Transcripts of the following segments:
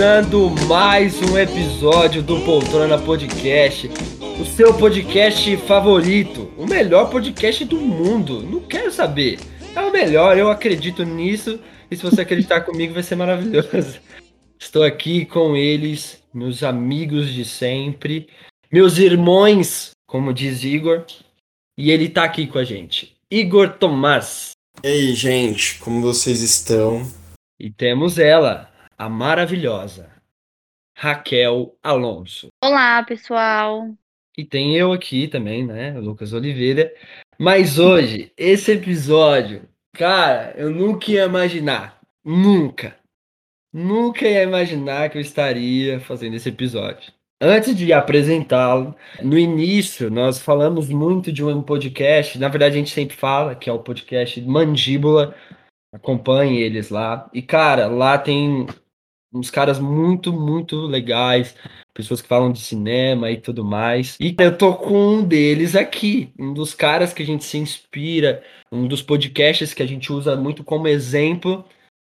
Começando mais um episódio do Poltrona Podcast, o seu podcast favorito, o melhor podcast do mundo. Não quero saber, é o melhor, eu acredito nisso. E se você acreditar comigo, vai ser maravilhoso. Estou aqui com eles, meus amigos de sempre, meus irmãos, como diz Igor, e ele tá aqui com a gente, Igor Tomás. E aí, gente, como vocês estão? E temos ela, a maravilhosa Raquel Alonso. Olá, pessoal. E tem eu aqui também, né, Lucas Oliveira. Mas hoje, esse episódio, cara, eu nunca ia imaginar, nunca, nunca ia imaginar que eu estaria fazendo esse episódio. Antes de apresentá-lo, no início nós falamos muito de um podcast, na verdade a gente sempre fala que é o podcast Mandíbula, acompanhe eles lá. E cara, lá tem uns caras muito, muito legais, pessoas que falam de cinema e tudo mais. E eu tô com um deles aqui, um dos caras que a gente se inspira, um dos podcasts que a gente usa muito como exemplo.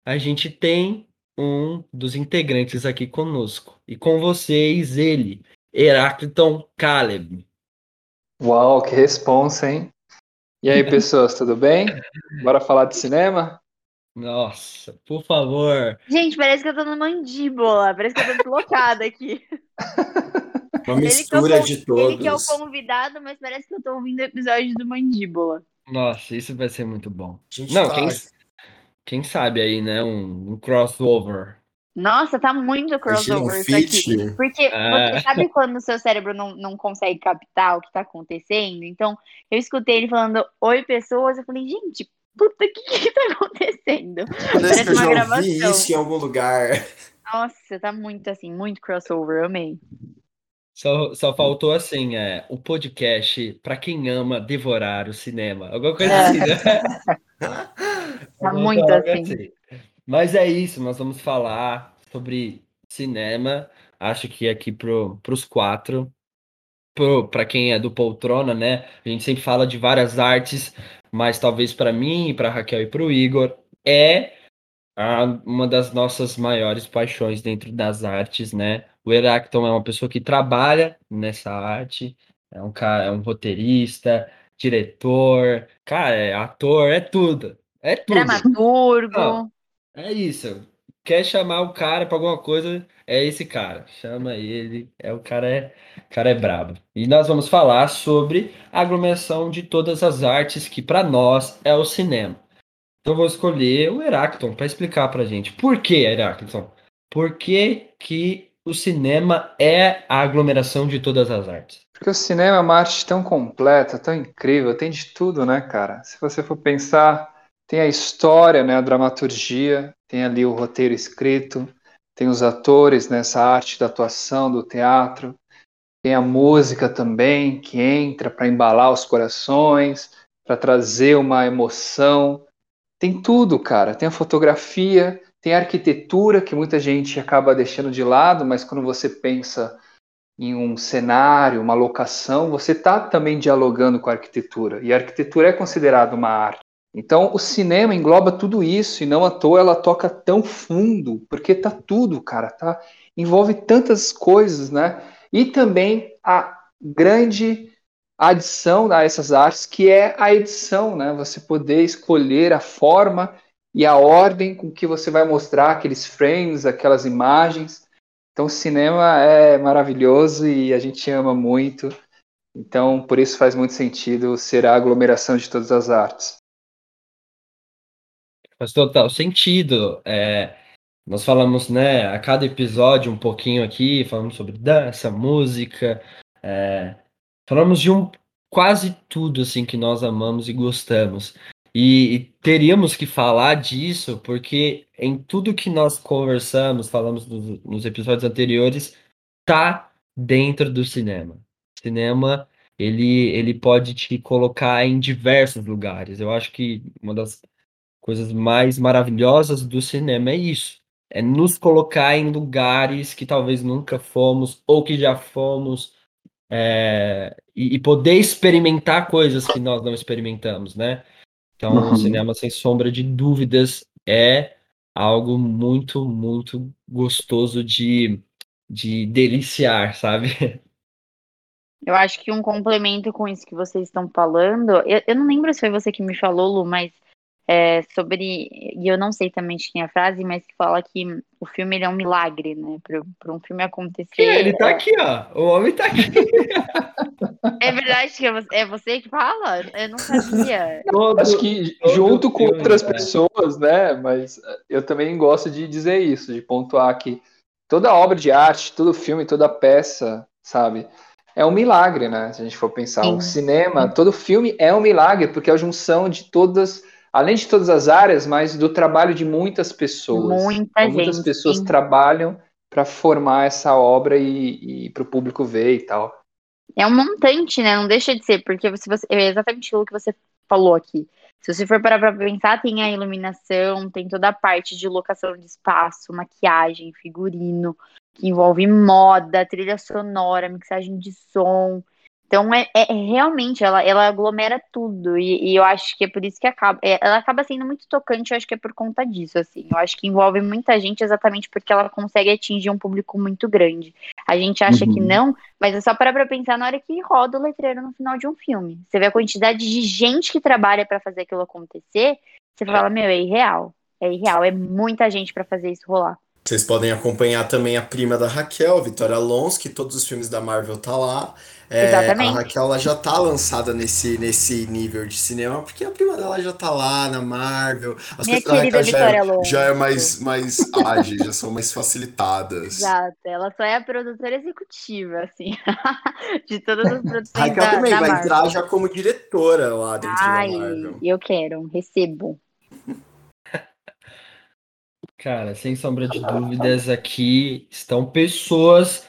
A gente tem um dos integrantes aqui conosco. E com vocês, ele, Herácliton Caleb. Uau, que responsa, hein? E aí, pessoas, tudo bem? Bora falar de cinema? Nossa, por favor. Gente, parece que eu tô no mandíbula. Parece que eu tô deslocada aqui. Uma mistura de todos. Ele que é o convidado, mas parece que eu tô ouvindo o episódio do mandíbula. Nossa, isso vai ser muito bom. Não, tá- quem, quem sabe aí, né? Um, um crossover. Nossa, tá muito um crossover isso aqui. Porque Ah. você sabe quando o seu cérebro não, não consegue captar o que tá acontecendo? Então, eu escutei ele falando oi, pessoas. Eu falei, gente, puta, o que que tá acontecendo? Parece eu uma já ouvi gravação. isso em algum lugar. Nossa, tá muito assim, muito crossover. Eu amei. Só, só faltou assim, é, o podcast para quem ama devorar o cinema. Alguma coisa É. assim, né? Tá muito coisa assim. Mas é isso, nós vamos falar sobre cinema. Acho que aqui pro, pros quatro, para quem é do Poltrona, né? A gente sempre fala de várias artes, mas talvez para mim, para Raquel e para o Igor, é a- uma das nossas maiores paixões dentro das artes, né? O Herácton é uma pessoa que trabalha nessa arte, é um cara, é um roteirista, diretor, cara, é ator, é tudo. É tudo. Dramaturgo. Não. É isso. Quer chamar o cara pra alguma coisa, é esse cara. Chama ele, é o cara é, o cara é brabo. E nós vamos falar sobre a aglomeração de todas as artes que pra nós é o cinema. Então eu vou escolher o Herácliton para explicar pra gente. Por que, Herácliton? Por que que o cinema é a aglomeração de todas as artes? Porque o cinema é uma arte tão completa, tão incrível, tem de tudo, né, cara? Se você for pensar, tem a história, né, a dramaturgia, tem ali o roteiro escrito, tem os atores nessa arte da atuação, do teatro, tem a música também, que entra para embalar os corações, para trazer uma emoção. Tem tudo, cara. Tem a fotografia, tem a arquitetura, que muita gente acaba deixando de lado, mas quando você pensa em um cenário, uma locação, você está também dialogando com a arquitetura. E a arquitetura é considerada uma arte. Então, o cinema engloba tudo isso e não à toa ela toca tão fundo, porque tá tudo, cara, tá envolve tantas coisas, né? E também a grande adição a essas artes, que é a edição, né? Você poder escolher a forma e a ordem com que você vai mostrar aqueles frames, aquelas imagens. Então, o cinema é maravilhoso e a gente ama muito. Então, por isso faz muito sentido ser a aglomeração de todas as artes. Faz total sentido. É, nós falamos, né, a cada episódio um pouquinho aqui, falamos sobre dança, música, é, falamos de um quase tudo assim que nós amamos e gostamos. E, e teríamos que falar disso porque em tudo que nós conversamos, falamos nos, nos episódios anteriores, tá dentro do cinema. Cinema, ele, ele pode te colocar em diversos lugares. Eu acho que uma das coisas mais maravilhosas do cinema é isso. É nos colocar em lugares que talvez nunca fomos ou que já fomos é, e, e poder experimentar coisas que nós não experimentamos, né? Então, o Uhum. cinema, sem sombra de dúvidas, é algo muito, muito gostoso de, de deliciar, sabe? Eu acho que um complemento com isso que vocês estão falando, eu, eu não lembro se foi você que me falou, Lu, mas é, sobre, e eu não sei também de quem é a frase, mas que fala que o filme é um milagre, né? Para um filme acontecer. É, ele tá aqui, ó. O homem tá aqui. É verdade que é você que fala? Eu não sabia. Todo, Acho que junto com filme, outras é. pessoas, né? Mas eu também gosto de dizer isso, de pontuar que toda obra de arte, todo filme, toda peça, sabe? É um milagre, né? Se a gente for pensar. Sim. O cinema, todo filme é um milagre, porque é a junção de todas além de todas as áreas, mas do trabalho de muitas pessoas. Muita então, gente, muitas pessoas sim. trabalham para formar essa obra e, e para o público ver e tal. É um montante, né? Não deixa de ser, porque se você, é exatamente aquilo que você falou aqui. Se você for parar para pensar, tem a iluminação, tem toda a parte de locação de espaço, maquiagem, figurino, que envolve moda, trilha sonora, mixagem de som. Então, é, é, realmente, ela, ela aglomera tudo, e, e, eu acho que é por isso que acaba, é, ela acaba sendo muito tocante, eu acho que é por conta disso, assim, eu acho que envolve muita gente exatamente porque ela consegue atingir um público muito grande. A gente acha uhum. que não, mas é só parar pra pensar na hora que roda o letreiro no final de um filme. Você vê a quantidade de gente que trabalha para fazer aquilo acontecer, você fala, meu, é irreal, é irreal, é muita gente para fazer isso rolar. Vocês podem acompanhar também a prima da Raquel, Vitória Alonso, que todos os filmes da Marvel tá lá. É, Exatamente. A Raquel ela já tá lançada nesse, nesse nível de cinema, porque a prima dela já tá lá na Marvel. As Minha coisas da Raquel já, é, já é mais, mais ágeis, já são mais facilitadas. Exato, ela só é a produtora executiva, assim, de todas as produções Raquel da, também da vai Marvel. entrar já como diretora lá dentro Ai, da Marvel. eu quero, recebo. Cara, sem sombra de dúvidas, aqui estão pessoas,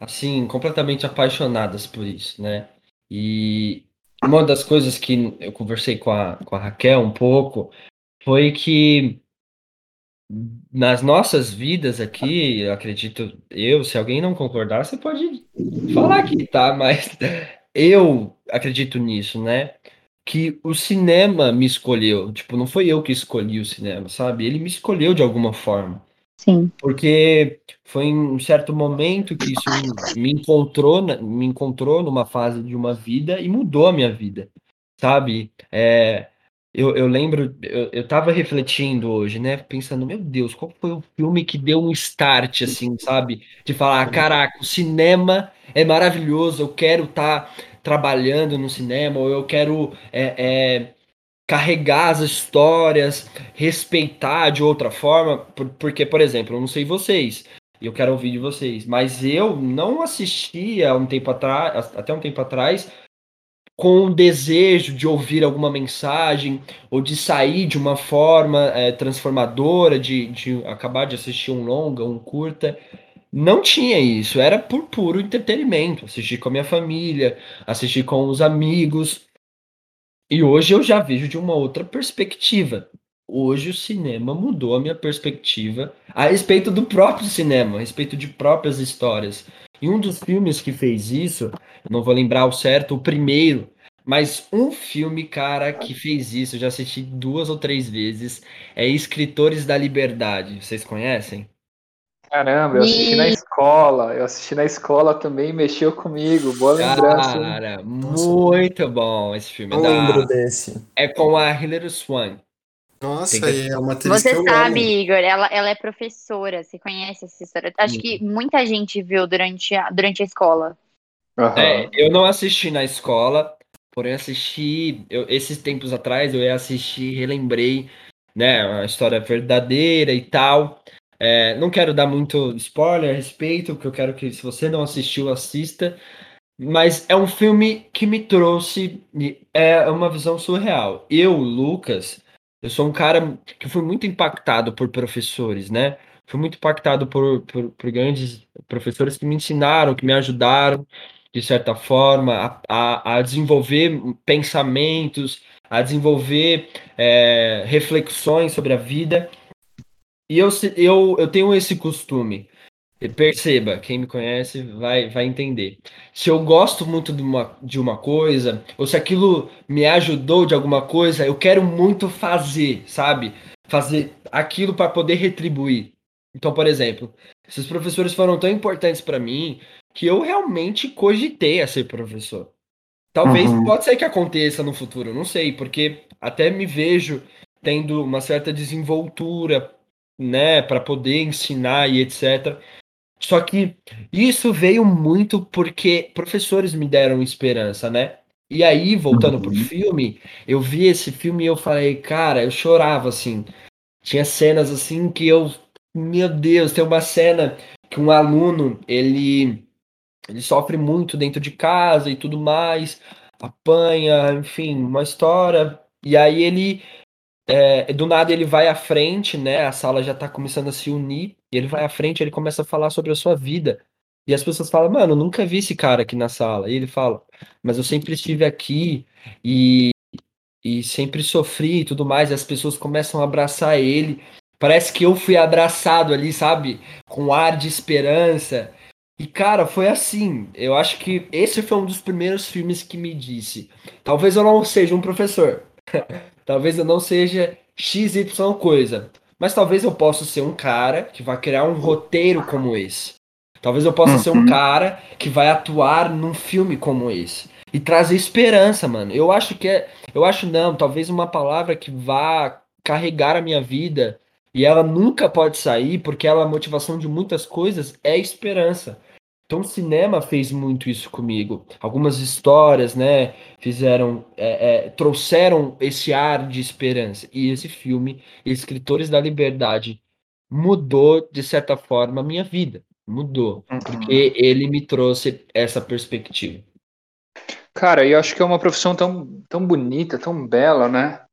assim, completamente apaixonadas por isso, né? E uma das coisas que eu conversei com a, com a Raquel um pouco foi que nas nossas vidas aqui, eu acredito eu, se alguém não concordar, você pode falar aqui, tá? Mas eu acredito nisso, né? que o cinema me escolheu. Tipo, não foi eu que escolhi o cinema, sabe? Ele me escolheu de alguma forma. Sim. Porque foi em um certo momento que isso me encontrou, me encontrou numa fase de uma vida e mudou a minha vida, sabe? É, eu, eu lembro, eu, eu tava refletindo hoje, né? Pensando, meu Deus, qual foi o filme que deu um start, assim, sabe? De falar, caraca, o cinema é maravilhoso, eu quero estar tá trabalhando no cinema, ou eu quero é, é, carregar as histórias, respeitar de outra forma, porque, por exemplo, eu não sei vocês, eu quero ouvir de vocês, mas eu não assistia um tempo atrás, até um tempo atrás, com o desejo de ouvir alguma mensagem ou de sair de uma forma é, transformadora, de, de acabar de assistir um longa, um curta. Não tinha isso, era por puro entretenimento. Assistir com a minha família, assistir com os amigos. E hoje eu já vejo de uma outra perspectiva. Hoje o cinema mudou a minha perspectiva a respeito do próprio cinema, a respeito de próprias histórias. E um dos filmes que fez isso, não vou lembrar o certo, o primeiro, mas um filme, cara, que fez isso, eu já assisti duas ou três vezes, é Escritores da Liberdade. Vocês conhecem? Caramba, eu assisti na escola. Eu assisti na escola também, mexeu comigo. Boa lembrança. hein? Cara, muito bom esse filme. Eu da- lembro desse. É com a Hilary Swank. Nossa, que- é uma atriz que Você eu sabe, amo. Igor, ela, ela é professora, você conhece essa história? Acho que muita gente viu durante a, durante a escola. Aham. É, eu não assisti na escola, porém assisti. Eu, esses tempos atrás eu ia assistir, relembrei, né, a história verdadeira e tal. É, não quero dar muito spoiler a respeito, porque eu quero que, se você não assistiu, assista. Mas é um filme que me trouxe. É uma visão surreal. Eu, Lucas, eu sou um cara que fui muito impactado por professores, né? Fui muito impactado por, por, por grandes professores que me ensinaram, que me ajudaram, de certa forma, a, a, a desenvolver pensamentos, a desenvolver é, reflexões sobre a vida. E eu, eu, eu tenho esse costume. E Perceba, quem me conhece vai, vai entender. Se eu gosto muito de uma, de uma coisa, ou se aquilo me ajudou de alguma coisa, eu quero muito fazer, sabe? fazer aquilo para poder retribuir. Então, por exemplo, esses professores foram tão importantes para mim que eu realmente cogitei a ser professor. Talvez Uhum. pode ser que aconteça no futuro, não sei, porque até me vejo tendo uma certa desenvoltura, né, para poder ensinar e etc. Só que isso veio muito porque professores me deram esperança, né? E aí, voltando pro Uhum. filme, eu vi esse filme e eu falei, cara, eu chorava assim. Tinha cenas assim que eu, meu Deus, tem uma cena que um aluno, ele ele sofre muito dentro de casa e tudo mais, apanha, enfim, uma história. E aí ele, é, do nada ele vai à frente, né? A sala já tá começando a se unir, e ele vai à frente, ele começa a falar sobre a sua vida. E as pessoas falam, mano, nunca vi esse cara aqui na sala. E ele fala, mas eu sempre estive aqui e, e sempre sofri e tudo mais. E as pessoas começam a abraçar ele. Parece que eu fui abraçado ali, sabe? Com ar de esperança. E, cara, foi assim. Eu acho que esse foi um dos primeiros filmes que me disse. Talvez eu não seja um professor. talvez eu não seja XY coisa. Mas talvez eu possa ser um cara que vai criar um roteiro como esse. Talvez eu possa ser um Uhum. cara que vai atuar num filme como esse. E trazer esperança, mano. Eu acho que é. Eu acho não, talvez uma palavra que vá carregar a minha vida. E ela nunca pode sair, porque ela, a motivação de muitas coisas é esperança. Então o cinema fez muito isso comigo. Algumas histórias, né, fizeram, é, é, trouxeram esse ar de esperança. E esse filme, Escritores da Liberdade, mudou de certa forma a minha vida. Mudou, Uhum. porque ele me trouxe essa perspectiva. Cara, eu acho que é uma profissão tão, tão bonita, tão bela, né?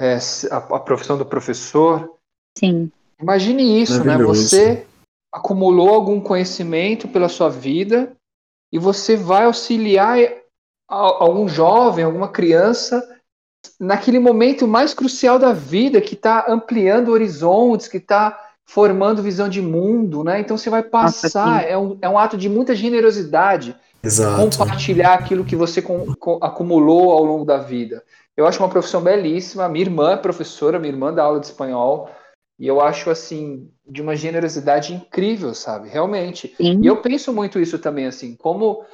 É, a, a profissão do professor. Sim. Imagine isso, né? Você acumulou algum conhecimento pela sua vida e você vai auxiliar algum jovem, alguma criança naquele momento mais crucial da vida, que está ampliando horizontes, que está formando visão de mundo, né? Então você vai passar, sim. é um, é um ato de muita generosidade Exato. compartilhar aquilo que você com- com- acumulou ao longo da vida. Eu acho uma profissão belíssima. Minha irmã é professora, minha irmã dá aula de espanhol, e eu acho assim de uma generosidade incrível, sabe? Realmente. Sim. E eu penso muito isso também, assim, como,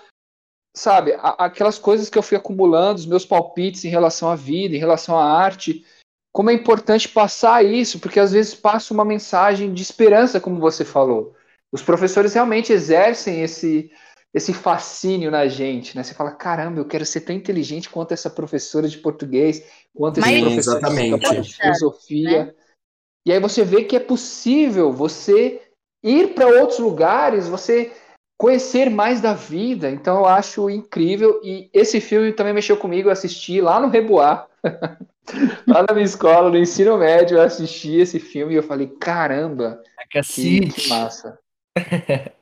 sabe, a- aquelas coisas que eu fui acumulando, os meus palpites em relação à vida, em relação à arte, como é importante passar isso, porque às vezes passa uma mensagem de esperança, como você falou. Os professores realmente exercem esse, esse fascínio na gente, né? Você fala, caramba, eu quero ser tão inteligente quanto essa professora de português, quanto esse Mas- professor Exatamente. de filosofia. E aí você vê que é possível você ir para outros lugares, você conhecer mais da vida. Então eu acho incrível. E esse filme também mexeu comigo, eu assisti lá no Reboá. lá na minha escola, no ensino médio, eu assisti esse filme e eu falei, caramba, A que, cacete. que massa.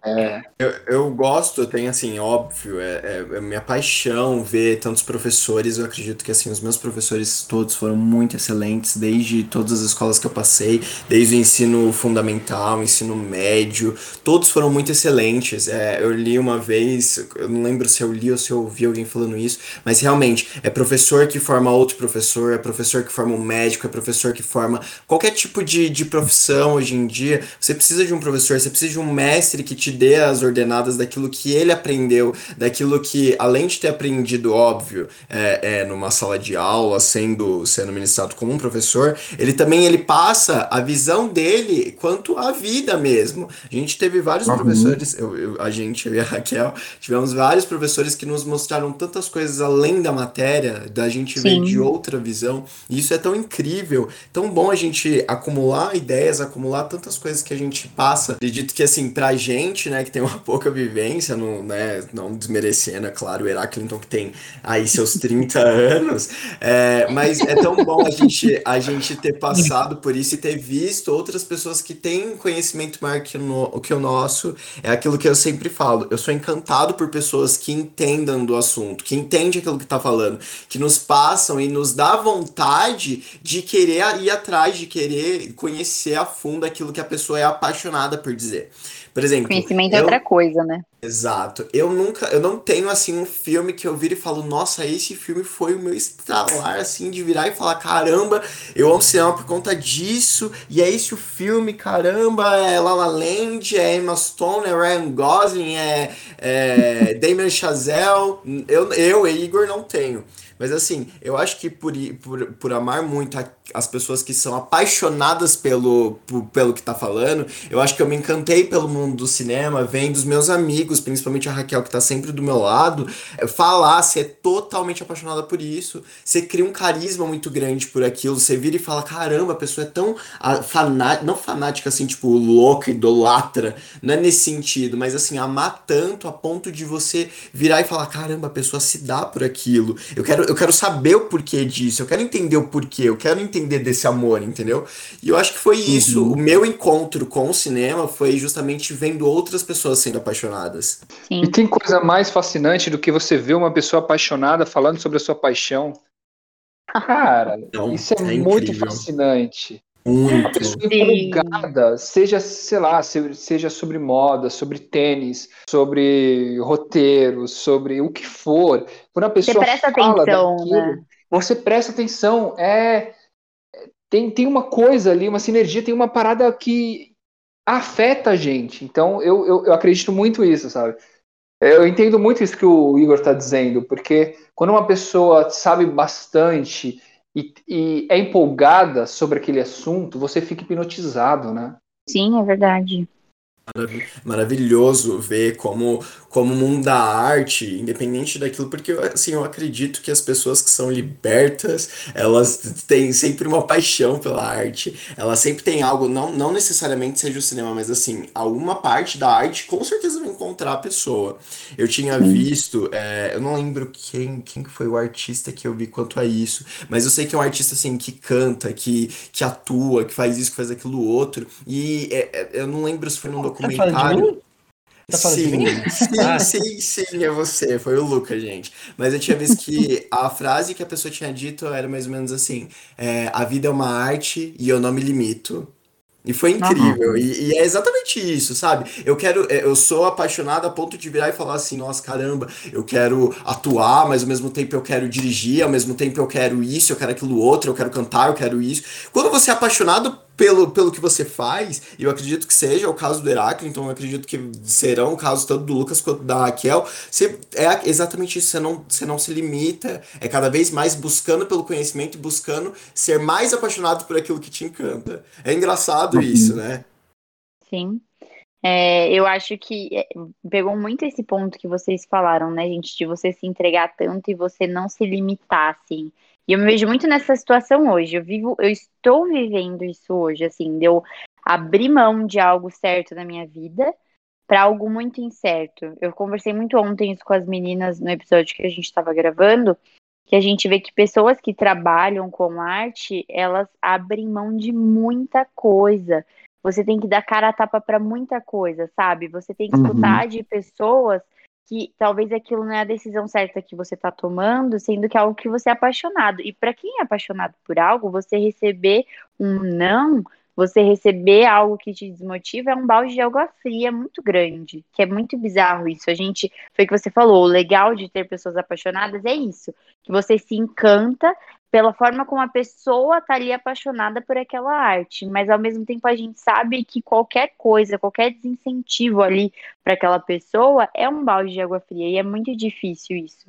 É, Eu, eu gosto, eu tenho assim, óbvio, é, é, é minha paixão ver tantos professores. Eu acredito que assim, os meus professores todos foram muito excelentes, desde todas as escolas que eu passei, desde o ensino fundamental, ensino médio, todos foram muito excelentes. É, eu li uma vez, eu não lembro se eu li ou se eu ouvi alguém falando isso, mas realmente é professor que forma outro professor, é professor que forma um médico, é professor que forma qualquer tipo de, de profissão hoje em dia. Você precisa de um professor, você precisa de um mestre que te dê as ordenadas daquilo que ele aprendeu, daquilo que, além de ter aprendido, óbvio, é, é, numa sala de aula, sendo, sendo ministrado como um professor, ele também ele passa a visão dele quanto à vida mesmo. A gente teve vários Uhum. professores, eu, eu- a gente, eu e a Raquel, tivemos vários professores que nos mostraram tantas coisas além da matéria, da gente ver de outra visão, e isso é tão incrível, tão bom a gente acumular ideias, acumular tantas coisas que a gente passa. Acredito que, assim, pra gente, né, que tem uma pouca vivência, não, né, não desmerecendo, é claro, o Heráclito que tem aí seus 30 anos, é, mas é tão bom a gente, a gente ter passado por isso e ter visto outras pessoas que têm conhecimento maior que o, no- que o nosso. É aquilo que eu sempre falo. Eu sou encantado por pessoas que entendam do assunto, que entendem aquilo que tá falando, que nos passam e nos dá vontade de querer ir atrás, de querer conhecer a fundo aquilo que a pessoa é apaixonada por dizer. Por exemplo, Conhecimento é eu- outra coisa, né? Exato. Eu nunca, eu não tenho assim um filme que eu viro e falo, nossa, esse filme foi o meu estralar assim de virar e falar, caramba, eu amo cinema por conta disso. E é esse o filme, caramba, é La La Land, é Emma Stone, é Ryan Gosling, é, é Damien Chazelle. Eu, eu e Igor não tenho. Mas assim, eu acho que por, por, por amar muito a- as pessoas que são apaixonadas pelo, pelo que tá falando, eu acho que eu me encantei pelo mundo do cinema, vendo os meus amigos, principalmente a Raquel, que tá sempre do meu lado, eh, falar, ser totalmente apaixonada por isso. Você cria um carisma muito grande por aquilo. Você vira e fala: caramba, a pessoa é tão fanática, não fanática assim, tipo, louca, idolatra. Não é nesse sentido, mas assim, amar tanto a ponto de você virar e falar: caramba, a pessoa se dá por aquilo. Eu quero, eu quero saber o porquê disso, eu quero entender o porquê, eu quero entender desse amor, entendeu? E eu acho que foi isso. O meu encontro com o cinema foi justamente vendo outras pessoas sendo apaixonadas. Sim. E tem coisa mais fascinante do que você ver uma pessoa apaixonada falando sobre a sua paixão? Cara, Então, isso é, é muito incrível. fascinante. A Muito. pessoa empolgada, seja, sei lá, se- seja sobre moda, sobre tênis, sobre roteiro, sobre o que for. Quando a pessoa presta fala atenção, daquilo, né? você presta atenção. É, tem, tem uma coisa ali, uma sinergia, tem uma parada que afeta a gente. Então, eu, eu, eu acredito muito nisso, sabe? Eu entendo muito isso que o Igor está dizendo, porque quando uma pessoa sabe bastante e, e é empolgada sobre aquele assunto, você fica hipnotizado, né? Sim, é verdade. Maravi- Maravilhoso ver como, como o mundo da arte, independente daquilo, porque assim, eu acredito que as pessoas que são libertas, elas têm sempre uma paixão pela arte, elas sempre têm algo, não, não necessariamente seja o cinema, mas assim, alguma parte da arte com certeza vai encontrar a pessoa. Eu tinha visto, é, eu não lembro quem, quem que foi o artista que eu vi quanto a isso, mas eu sei que é um artista assim que canta, que, que atua, que faz isso, que faz aquilo outro, e é, é, eu não lembro se foi num de documentário. Tá falando de sim, sim, Ah. sim, sim, é você, foi o Luca, gente. Mas eu tinha visto que a frase que a pessoa tinha dito era mais ou menos assim: é, a vida é uma arte e eu não me limito. E foi incrível, e, e é exatamente isso, sabe? Eu quero, é, eu sou apaixonado a ponto de virar e falar assim, nossa, caramba, eu quero atuar, mas ao mesmo tempo eu quero dirigir, ao mesmo tempo eu quero isso, eu quero aquilo outro, eu quero cantar, eu quero isso. Quando você é apaixonado pelo, pelo que você faz, e eu acredito que seja o caso do Heráclito, então eu acredito que serão o caso tanto do Lucas quanto da Raquel, você, é exatamente isso, você não, você não se limita, é cada vez mais buscando pelo conhecimento e buscando ser mais apaixonado por aquilo que te encanta. É engraçado isso, né? Sim. É, eu acho que é, pegou muito esse ponto que vocês falaram, né, gente, de você se entregar tanto e você não se limitar, assim. E eu me vejo muito nessa situação hoje. Eu vivo, eu estou vivendo isso hoje, assim, de eu abrir mão de algo certo na minha vida para algo muito incerto. Eu conversei muito ontem isso com as meninas no episódio que a gente estava gravando, que a gente vê que pessoas que trabalham com arte, elas abrem mão de muita coisa. Você tem que dar cara a tapa para muita coisa, sabe? Você tem que Uhum. escutar de pessoas que talvez aquilo não é a decisão certa que você está tomando, sendo que é algo que você é apaixonado. E para quem é apaixonado por algo, você receber um não, você receber algo que te desmotiva é um balde de água fria muito grande, que é muito bizarro isso. A gente, foi o que você falou, o legal de ter pessoas apaixonadas é isso, que você se encanta pela forma como a pessoa tá ali apaixonada por aquela arte, mas ao mesmo tempo a gente sabe que qualquer coisa, qualquer desincentivo ali para aquela pessoa é um balde de água fria e é muito difícil isso.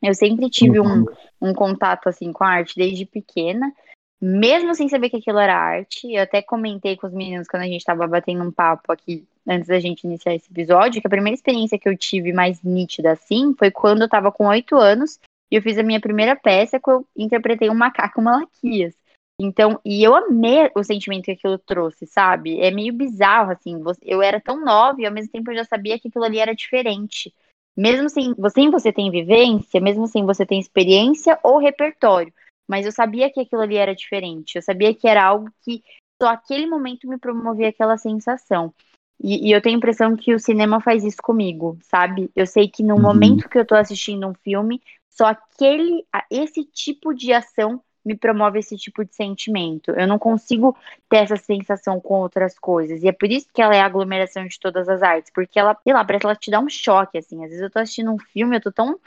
Eu sempre tive um, um contato assim com a arte desde pequena, mesmo sem saber que aquilo era arte. Eu até comentei com os meninos quando a gente estava batendo um papo aqui antes da gente iniciar esse episódio, que a primeira experiência que eu tive mais nítida assim foi quando eu estava com oito anos e eu fiz a minha primeira peça que eu interpretei um macaco malaquias. Então, e eu amei o sentimento que aquilo trouxe, sabe? É meio bizarro, assim. Eu era tão nova e ao mesmo tempo eu já sabia que aquilo ali era diferente. Mesmo sem você, você tem vivência, mesmo sem você tem experiência ou repertório. Mas eu sabia que aquilo ali era diferente. Eu sabia que era algo que só aquele momento me promovia aquela sensação. E, e, eu tenho a impressão que o cinema faz isso comigo, sabe? Eu sei que no uhum. momento que eu tô assistindo um filme, só aquele, esse tipo de ação me promove esse tipo de sentimento. Eu não consigo ter essa sensação com outras coisas. E é por isso que ela é a aglomeração de todas as artes. Porque ela, sei lá, parece que ela te dá um choque, assim. Às vezes eu tô assistindo um filme, eu tô tão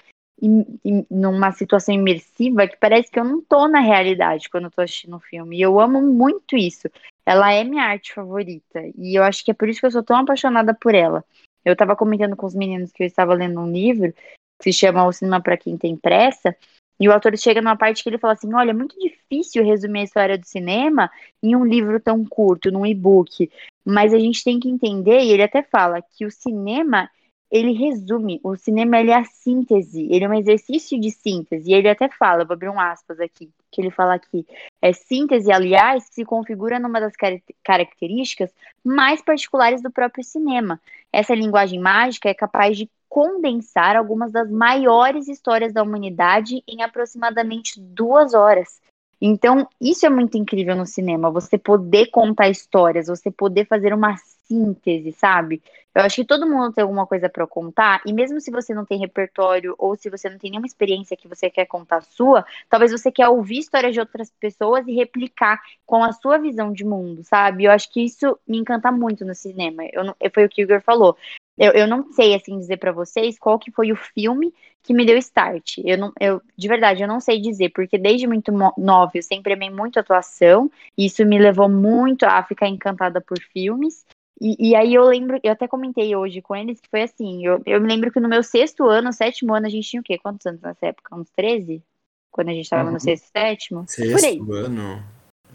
numa situação imersiva que parece que eu não tô na realidade quando eu tô assistindo um filme. E eu amo muito isso. Ela é minha arte favorita. E eu acho que é por isso que eu sou tão apaixonada por ela. Eu tava comentando com os meninos que eu estava lendo um livro que se chama O Cinema para Quem Tem Pressa. E o autor chega numa parte que ele fala assim: olha, é muito difícil resumir a história do cinema em um livro tão curto, num e-book. Mas a gente tem que entender, e ele até fala, que o cinema ele resume, o cinema ele é a síntese, ele é um exercício de síntese, e ele até fala, vou abrir um aspas aqui, que ele fala aqui, é síntese, aliás, que se configura numa das car características mais particulares do próprio cinema. Essa linguagem mágica é capaz de condensar algumas das maiores histórias da humanidade em aproximadamente duas horas. Então, isso é muito incrível no cinema, você poder contar histórias, você poder fazer uma síntese, sabe? Eu acho que todo mundo tem alguma coisa para contar, e mesmo se você não tem repertório ou se você não tem nenhuma experiência que você quer contar sua, talvez você quer ouvir histórias de outras pessoas e replicar com a sua visão de mundo, sabe? Eu acho que isso me encanta muito no cinema. Eu não, foi o que o Igor falou. Eu, eu não sei, assim, dizer para vocês qual que foi o filme que me deu start. Eu não, eu, de verdade, eu não sei dizer, porque desde muito nova eu sempre amei muito atuação, e isso me levou muito a ficar encantada por filmes. E, e, aí eu lembro, eu até comentei hoje com eles que foi assim, eu, eu me lembro que no meu sexto ano, sétimo ano, a gente tinha o quê? Quantos anos nessa época? Uns 13? Quando a gente tava uhum. no sexto, sétimo? Sexto por aí. ano?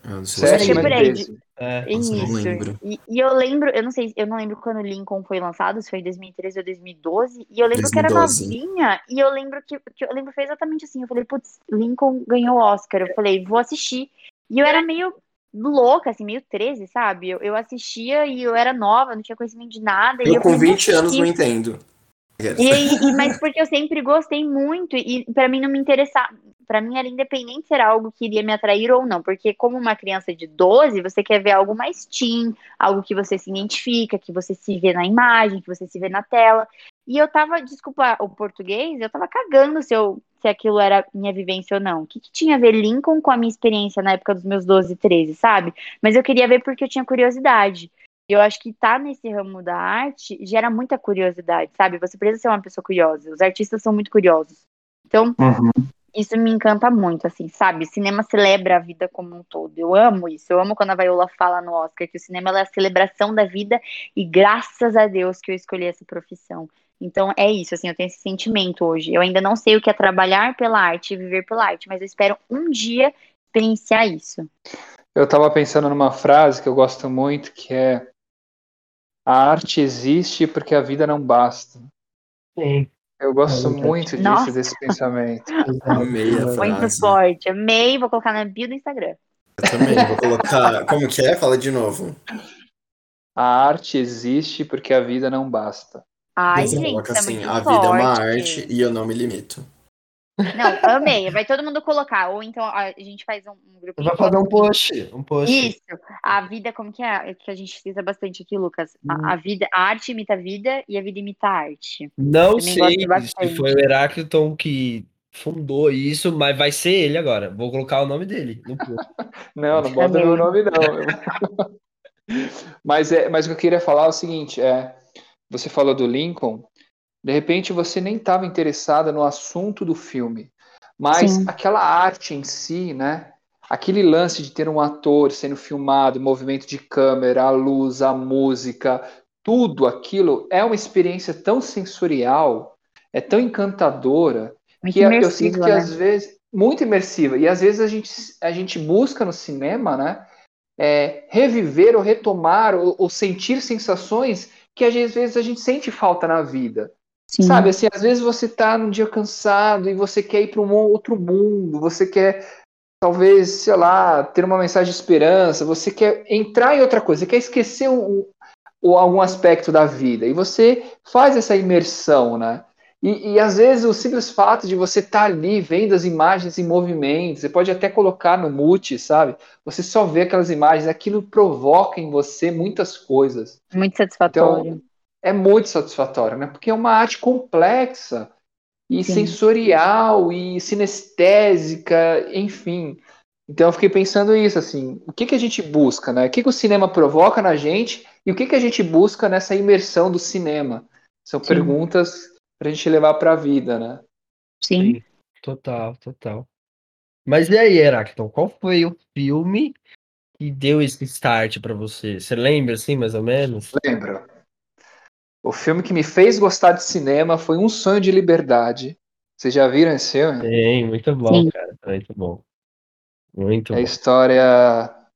Ah, sétimo, por aí. É. Isso. E, e, eu lembro, eu não sei, eu não lembro quando Lincoln foi lançado, se foi em 2013 ou 2012, e eu lembro 2012. que era novinha, e eu lembro que, que eu lembro foi exatamente assim, eu falei, putz, Lincoln ganhou o Oscar, eu falei, vou assistir. E eu era meio louca, assim, meio 13, sabe? Eu, eu assistia e eu era nova, não tinha conhecimento de nada. Eu, eu com 20 anos não entendo. E, e, mas porque eu sempre gostei muito e para mim não me interessava, para mim era independente se era algo que iria me atrair ou não, porque como uma criança de 12, você quer ver algo mais teen, algo que você se identifica, que você se vê na imagem, que você se vê na tela. E eu tava, desculpa o português, eu tava cagando se, eu, se aquilo era minha vivência ou não. O que, que tinha a ver Lincoln com a minha experiência na época dos meus 12, 13, sabe? Mas eu queria ver porque eu tinha curiosidade. E eu acho que estar tá nesse ramo da arte gera muita curiosidade, sabe? Você precisa ser uma pessoa curiosa. Os artistas são muito curiosos. Então, uhum isso me encanta muito, assim, sabe? O cinema celebra a vida como um todo. Eu amo isso. Eu amo quando a Viola fala no Oscar que o cinema é a celebração da vida e graças a Deus que eu escolhi essa profissão. Então é isso, assim, eu tenho esse sentimento hoje. Eu ainda não sei o que é trabalhar pela arte e viver pela arte, mas eu espero um dia experienciar isso. Eu estava pensando numa frase que eu gosto muito, que é a arte existe porque a vida não basta. Sim. Eu gosto muito disso, Nossa. desse pensamento. Amei a frase. Muito forte. Amei, vou colocar na bio do Instagram. Eu também, vou colocar. Como que é? Fala de novo. A arte existe porque a vida não basta. Ai, Você gente, coloca é assim, a vida forte. é uma arte e eu não me limito. Não, amei. Vai todo mundo colocar. Ou então a gente faz um, um grupo. Vai fazer um post. Um post. Isso. A vida, como que é? Que a gente cita bastante aqui, Lucas. A, hum. a, vida, a arte imita a vida e a vida imita a arte. Não sei se foi o Heráclito que fundou isso, mas vai ser ele agora. Vou colocar o nome dele. não, não bota meu nome, não. mas, é, mas o que eu queria falar é o seguinte: é, você falou do Lincoln. De repente você nem estava interessada no assunto do filme, mas Sim. aquela arte em si, né? Aquele lance de ter um ator sendo filmado, movimento de câmera, a luz, a música, tudo aquilo é uma experiência tão sensorial, é tão encantadora, muito que eu sinto que né? às vezes muito imersiva e às vezes a gente, a gente busca no cinema, né? É, reviver ou retomar ou, ou sentir sensações que às vezes a gente sente falta na vida. Sim. Sabe, assim, às vezes você tá num dia cansado e você quer ir para um outro mundo, você quer talvez, sei lá, ter uma mensagem de esperança, você quer entrar em outra coisa, você quer esquecer um, um, algum aspecto da vida, e você faz essa imersão, né? E, e às vezes o simples fato de você estar tá ali vendo as imagens em movimento, você pode até colocar no mute, sabe? Você só vê aquelas imagens, aquilo provoca em você muitas coisas. Muito satisfatório. Então, é muito satisfatório, né? Porque é uma arte complexa e Sim. sensorial e sinestésica, enfim. Então eu fiquei pensando isso, assim, o que, que a gente busca, né? O que, que o cinema provoca na gente e o que, que a gente busca nessa imersão do cinema? São Sim. perguntas pra gente levar pra vida, né? Sim. Total, total. Mas e aí, Heráclito, qual foi o filme que deu esse start pra você? Você lembra, assim, mais ou menos? Lembra? O filme que me fez gostar de cinema foi Um Sonho de Liberdade. Vocês já viram esse filme? Sim, muito bom, Sim. cara. Muito bom. Muito É a bom. história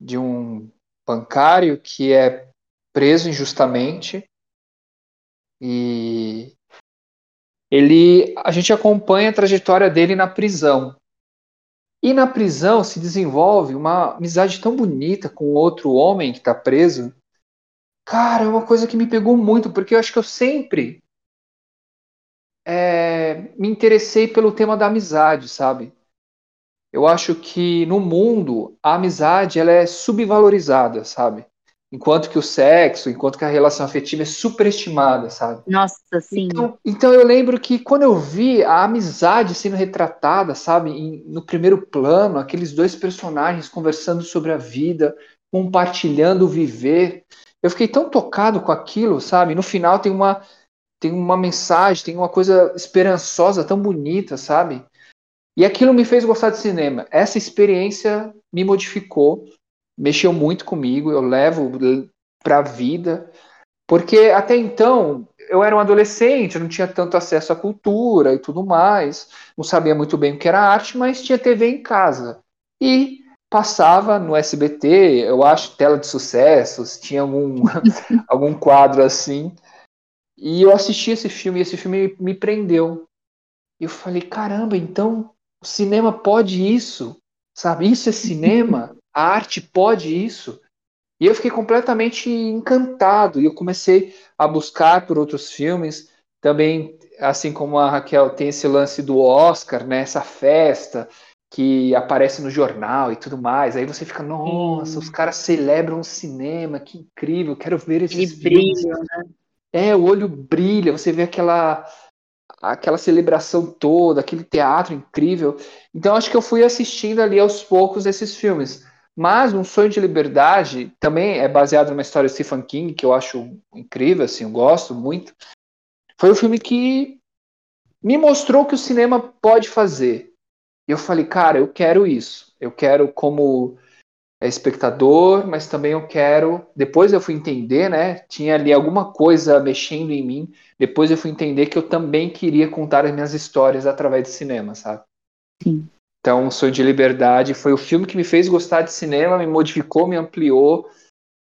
de um bancário que é preso injustamente e ele a gente acompanha a trajetória dele na prisão. E na prisão se desenvolve uma amizade tão bonita com outro homem que está preso. Cara, é uma coisa que me pegou muito, porque eu acho que eu sempre é, me interessei pelo tema da amizade, sabe? Eu acho que no mundo a amizade ela é subvalorizada, sabe? Enquanto que o sexo, enquanto que a relação afetiva é superestimada, sabe? Nossa, sim. Então, então eu lembro que quando eu vi a amizade sendo retratada, sabe, em- no primeiro plano, aqueles dois personagens conversando sobre a vida, compartilhando o viver, eu fiquei tão tocado com aquilo, sabe? No final tem uma tem uma mensagem, tem uma coisa esperançosa, tão bonita, sabe? E aquilo me fez gostar de cinema. Essa experiência me modificou, mexeu muito comigo, eu levo para a vida, porque até então eu era um adolescente, eu não tinha tanto acesso à cultura e tudo mais, não sabia muito bem o que era arte, mas tinha TV em casa. E passava no SBT, eu acho, tela de sucessos, tinha algum, algum quadro assim. E eu assisti esse filme e esse filme me prendeu. E eu falei, caramba, então o cinema pode isso, sabe? Isso é cinema, a arte pode isso. E eu fiquei completamente encantado e eu comecei a buscar por outros filmes. Também, assim como a Raquel, tem esse lance do Oscar, né? Essa festa que aparece no jornal e tudo mais. Aí você fica, nossa, Sim. os caras celebram o cinema, que incrível, quero ver esses filmes. brilho. É, o olho brilha, você vê aquela aquela celebração toda, aquele teatro incrível. Então acho que eu fui assistindo ali aos poucos esses filmes. Mas Um Sonho de Liberdade também é baseado numa história de Stephen King, que eu acho incrível, assim, eu gosto muito. Foi o filme que me mostrou que o cinema pode fazer. E eu falei, cara, eu quero isso. Eu quero como é, espectador, mas também eu quero. Depois eu fui entender, né? Tinha ali alguma coisa mexendo em mim. Depois eu fui entender que eu também queria contar as minhas histórias através do cinema, sabe? Sim. Então, Sonho de Liberdade foi o filme que me fez gostar de cinema, me modificou, me ampliou.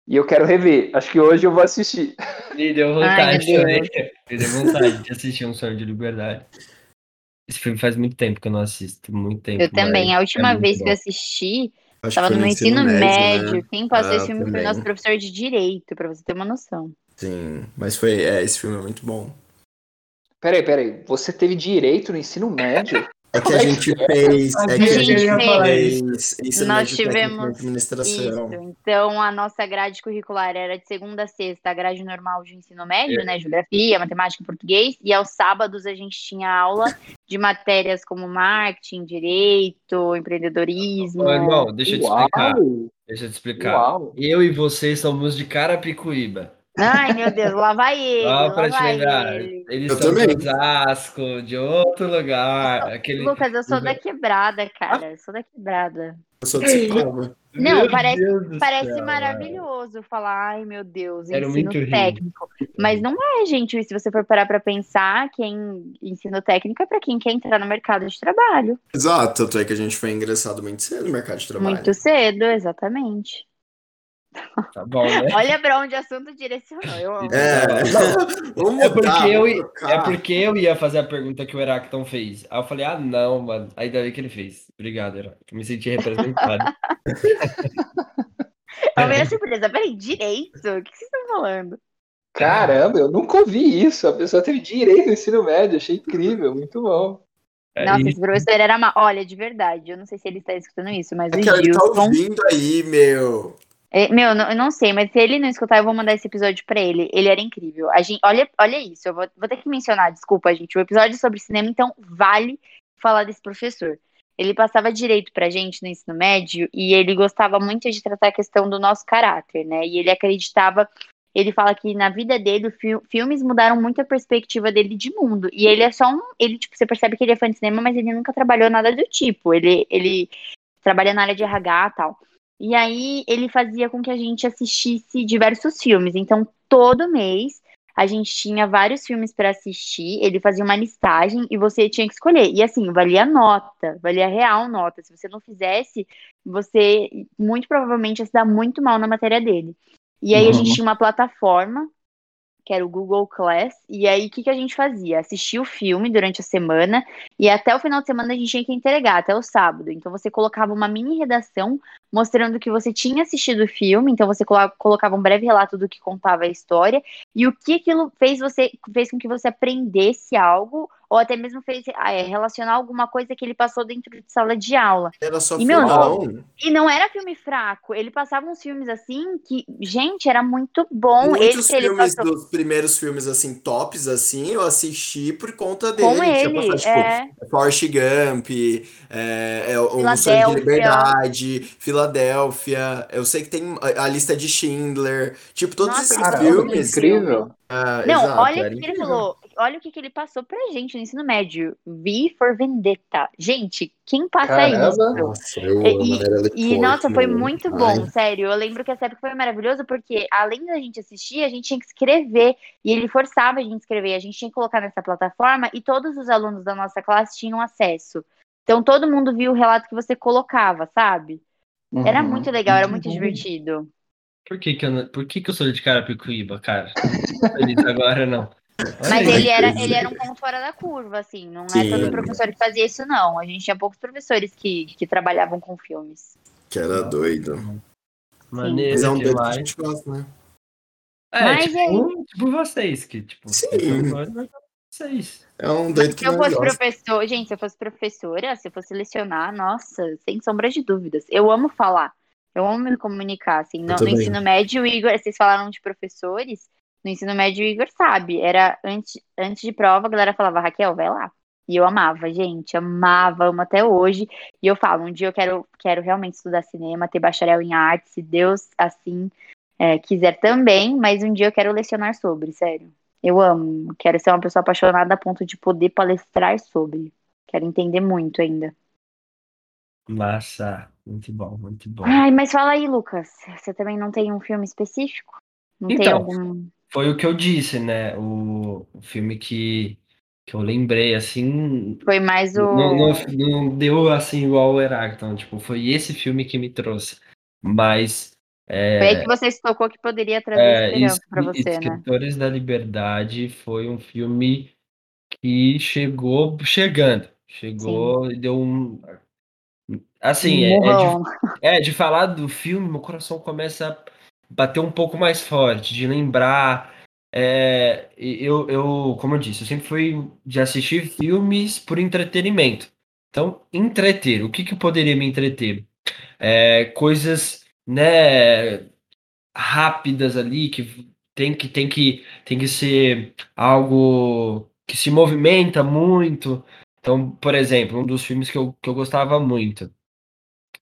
E eu quero rever. Acho que hoje eu vou assistir. Me deu Ai, vontade meu também. Me deu vontade de assistir Um Sonho de Liberdade. Esse filme faz muito tempo que eu não assisto. Muito tempo. Eu também. A última é vez que eu assisti, Acho tava no foi meu ensino, médio. né? Quem passou Ah, esse filme foi também. nosso professor de direito, pra você ter uma noção. Sim, mas foi, é, esse filme é muito bom. Peraí, peraí. Você teve direito no ensino médio? É que a é gente é? fez, é que A a gente gente fez. fez ensino Nós tivemos administração. Isso. Então, a nossa grade curricular era de segunda a sexta, a grade normal de ensino médio, É. né? Geografia, matemática e português. E aos sábados a gente tinha aula de matérias como marketing, direito, empreendedorismo. Ô, irmão, deixa eu te explicar. Uau! Deixa eu te explicar. Uau! Eu e você somos de Carapicuíba. Ai, meu Deus, lá vai ele. Só lá pra te lembrar. ele. Eles Eu são de também. Osasco, de outro lugar. Aquele... Lucas, eu sou da quebrada, cara. Eu sou da quebrada. Eu sou de. Não, Meu parece- Deus Parece céu, maravilhoso falar, ai meu Deus, ensino muito técnico. Mas não é, gente, se você for parar pra pensar, quem ensino técnico é pra quem quer entrar no mercado de trabalho. Exato, tanto é que a gente foi ingressado muito cedo no mercado de trabalho. Muito cedo, exatamente. Tá bom, né? Olha pra onde o assunto direcionou. Eu amo. É, É porque, eu, é porque eu ia fazer a pergunta que o Heracton fez. Aí eu falei, ah, não, mano. Aí daí que ele fez. Obrigado, Heracton. Me senti representado. É a minha surpresa. Peraí, direito? O que vocês estão falando? Caramba, eu nunca ouvi isso. A pessoa teve direito no ensino médio. Achei incrível, muito bom. É Nossa, isso. esse professor era ma... Olha, de verdade, eu não sei se ele está escutando isso, mas É o que ele tá Gilson. ouvindo aí, meu. É, meu, eu não sei, mas se ele não escutar, eu vou mandar esse episódio pra ele. Ele era incrível. A gente, olha, olha isso, eu vou, vou ter que mencionar, desculpa, gente. O episódio sobre cinema, então, vale falar desse professor. ele passava direito pra gente no ensino médio e ele gostava muito de tratar a questão do nosso caráter, né? E ele acreditava, ele fala que na vida dele, fi filmes mudaram muito a perspectiva dele de mundo. E ele é só um, ele tipo, você percebe que ele é fã de cinema, mas ele nunca trabalhou nada do tipo. Ele ele trabalha na área de RH e tal. E aí ele fazia com que a gente assistisse diversos filmes. Então, todo mês a gente tinha vários filmes para assistir, ele fazia uma listagem e você tinha que escolher. E assim, valia nota, valia real nota. Se você não fizesse, você muito provavelmente ia se dar muito mal na matéria dele. E aí uhum. a gente tinha uma plataforma que era o Google Class. E aí, o que, que a gente fazia? Assistia o filme durante a semana e até o final de semana a gente tinha que entregar, até o sábado. Então, você colocava uma mini redação mostrando que você tinha assistido o filme. Então, você colocava um breve relato do que contava a história e o que aquilo fez você fez com que você aprendesse algo ou até mesmo fez ah, é, relacionar alguma coisa que ele passou dentro de sala de aula. Era só e, meu, não, e não era filme fraco, ele passava uns filmes assim que, gente, era muito bom. Muitos ele, filmes ele dos primeiros filmes assim, tops, assim, eu assisti por conta dele. Com ele, tipo, é... Forrest Gump, é, é, O Sonho de Liberdade, Filadélfia, eu sei que tem a, a lista de Schindler, tipo, todos Nossa, esses filmes. Incrível. Ah, não, exato, olha o que ele falou olha o que, que ele passou pra gente no ensino médio. V for Vendetta. Gente, quem passa Caramba. isso? Nossa, eu e, e nossa, foi muito bom, Ai. sério. Eu lembro que essa época foi maravilhosa porque, além da gente assistir, a gente tinha que escrever. E ele forçava a gente a escrever. A gente tinha que colocar nessa plataforma e todos os alunos da nossa classe tinham acesso. Então todo mundo viu o relato que você colocava, sabe? Uhum. Era muito legal, era muito divertido. Por que que eu, por que que eu sou de Carapicuíba, cara? Não feliz agora, não. Mas ele era, ele era um ponto fora da curva, assim. Não é todo professor que fazia isso, não. A gente tinha poucos professores que, que trabalhavam com filmes. Que era doido. Maneiro Mas é um doido que a gente gosta, né? É, Mas tipo, é... tipo vocês, que tipo, Sim. vocês. É um doido que Se eu fosse gosta. professor, gente, se eu fosse professora, se eu fosse lecionar, nossa, sem sombra de dúvidas. Eu amo falar. Eu amo me comunicar, assim. No, no ensino médio, Igor, vocês falaram de professores no ensino médio, o Igor sabe. Era antes, antes de prova, a galera falava, Raquel, vai lá. E eu amava, gente, amava, amo até hoje. E eu falo, um dia eu quero, quero realmente estudar cinema, ter bacharel em arte, se Deus assim é, quiser também, mas um dia eu quero lecionar sobre, sério. Eu amo, quero ser uma pessoa apaixonada a ponto de poder palestrar sobre. Quero entender muito ainda. Massa, muito bom, muito bom. Ai, mas fala aí, Lucas, você também não tem um filme específico? Não então, tem algum foi o que eu disse, né? O, o filme que, que eu lembrei, assim. Foi mais o. Não, não, não deu assim igual o Heráclito. Tipo, foi esse filme que me trouxe. Mas. É, foi aí que você tocou que poderia trazer é, esperança para você, né? Escritores da Liberdade foi um filme que chegou chegando. Chegou Sim. e deu um. Assim, é, é, de, é, de falar do filme, meu coração começa a bater um pouco mais forte, de lembrar. É, eu, eu, como eu disse, eu sempre fui de assistir filmes por entretenimento. Então, entreter. O que, que poderia me entreter? É, coisas, né, rápidas ali que tem que tem que tem que ser algo que se movimenta muito. Então, por exemplo, um dos filmes que eu, que eu gostava muito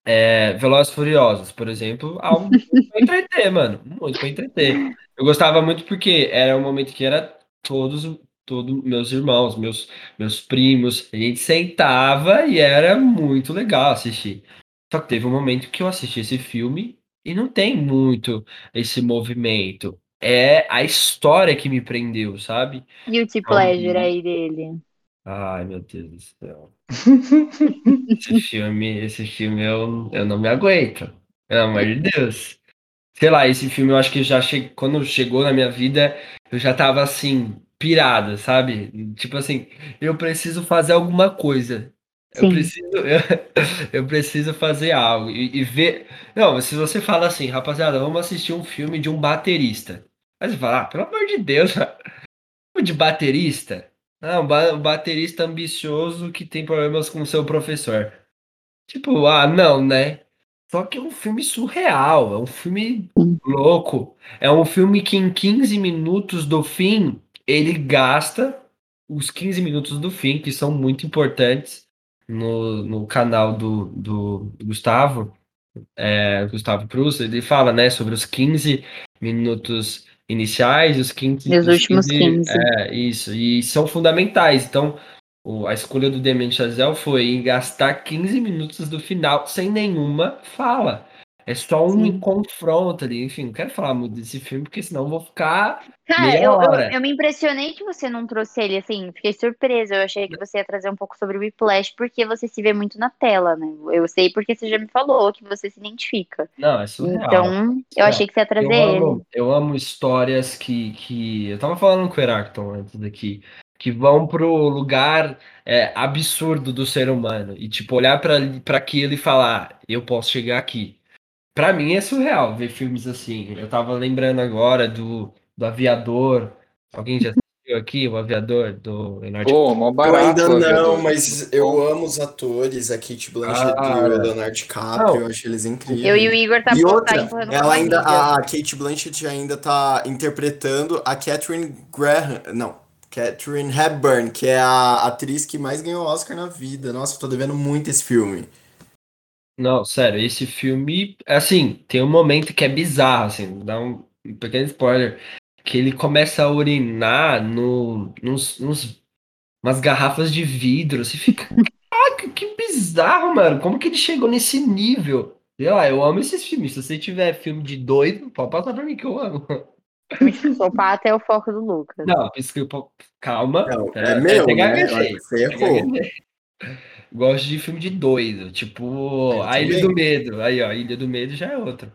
é, Velozes Furiosos, por exemplo, algo pra entreter, mano. Muito pra entreter. Eu gostava muito porque era um momento que era todos, todos meus irmãos, meus, meus primos, a gente sentava e era muito legal assistir. Só que teve um momento que eu assisti esse filme e não tem muito esse movimento. É a história que me prendeu, sabe? Guilty então, pleasure aí dele. Ai, meu Deus do céu. esse filme, esse filme eu, eu não me aguento. Pelo amor de Deus. Sei lá, esse filme eu acho que já che... quando chegou na minha vida, eu já tava assim, pirada, sabe? Tipo assim, eu preciso fazer alguma coisa. Eu preciso, eu, eu, preciso fazer algo e, e, ver. Não, se você fala assim, rapaziada, vamos assistir um filme de um baterista. Aí você fala, ah, pelo amor de Deus, de baterista? Ah, um, ba baterista ambicioso que tem problemas com seu professor. Tipo, ah, não, né? Só que é um filme surreal, é um filme louco. É um filme que em 15 minutos do fim, ele gasta os 15 minutos do fim, que são muito importantes, no, no canal do, do Gustavo, é, Gustavo Prusso, ele fala, né, sobre os 15 minutos iniciais, os 15... E os últimos 15. É, isso, e são fundamentais, então o, a escolha do Damien Chazelle foi em gastar 15 minutos do final sem nenhuma fala. É só um Sim. confronto ali. Enfim, não quero falar muito desse filme, porque senão eu vou ficar Cara, eu, eu, hora. eu me impressionei que você não trouxe ele, assim, fiquei surpresa. Eu achei que você ia trazer um pouco sobre o Whiplash, porque você se vê muito na tela, né? Eu sei porque você já me falou que você se identifica. Não, é surreal. Então, eu Surreal. achei que você ia trazer eu ele. amo, eu amo histórias que, que. Eu tava falando com o Heracton antes daqui, que vão pro lugar é, absurdo do ser humano. E, tipo, olhar pra aquilo e falar, eu posso chegar aqui. Pra mim é surreal ver filmes assim. Eu tava lembrando agora do, do Aviador. Alguém já assistiu aqui o Aviador do Leonardo Pô, mó Eu ainda não, mas eu amo os atores, a Kate Blanchett Ah, e o Leonardo DiCaprio, não. eu acho eles incríveis. Eu e o Igor tá E outra, ela a ainda, a Kate Blanchett ainda tá interpretando a Catherine Graham, não, Catherine Hepburn, que é a atriz que mais ganhou Oscar na vida. Nossa, eu tô devendo muito esse filme. Não, sério, esse filme, assim, tem um momento que é bizarro, assim, dá um pequeno spoiler, que ele começa a urinar no, nos, nos, umas garrafas de vidro, você fica, caraca, que bizarro, mano, como que ele chegou nesse nível? Sei lá, eu amo esses filmes, se você tiver filme de doido, pode passar pra mim que eu amo. Psicopata é o foco do Lucas. Não, desculpa, calma. Não, é, é meu, né? Você errou. Gosto de filme de doido, tipo Eu A Ilha também. do Medo. Aí, ó, Ilha do Medo já é outro.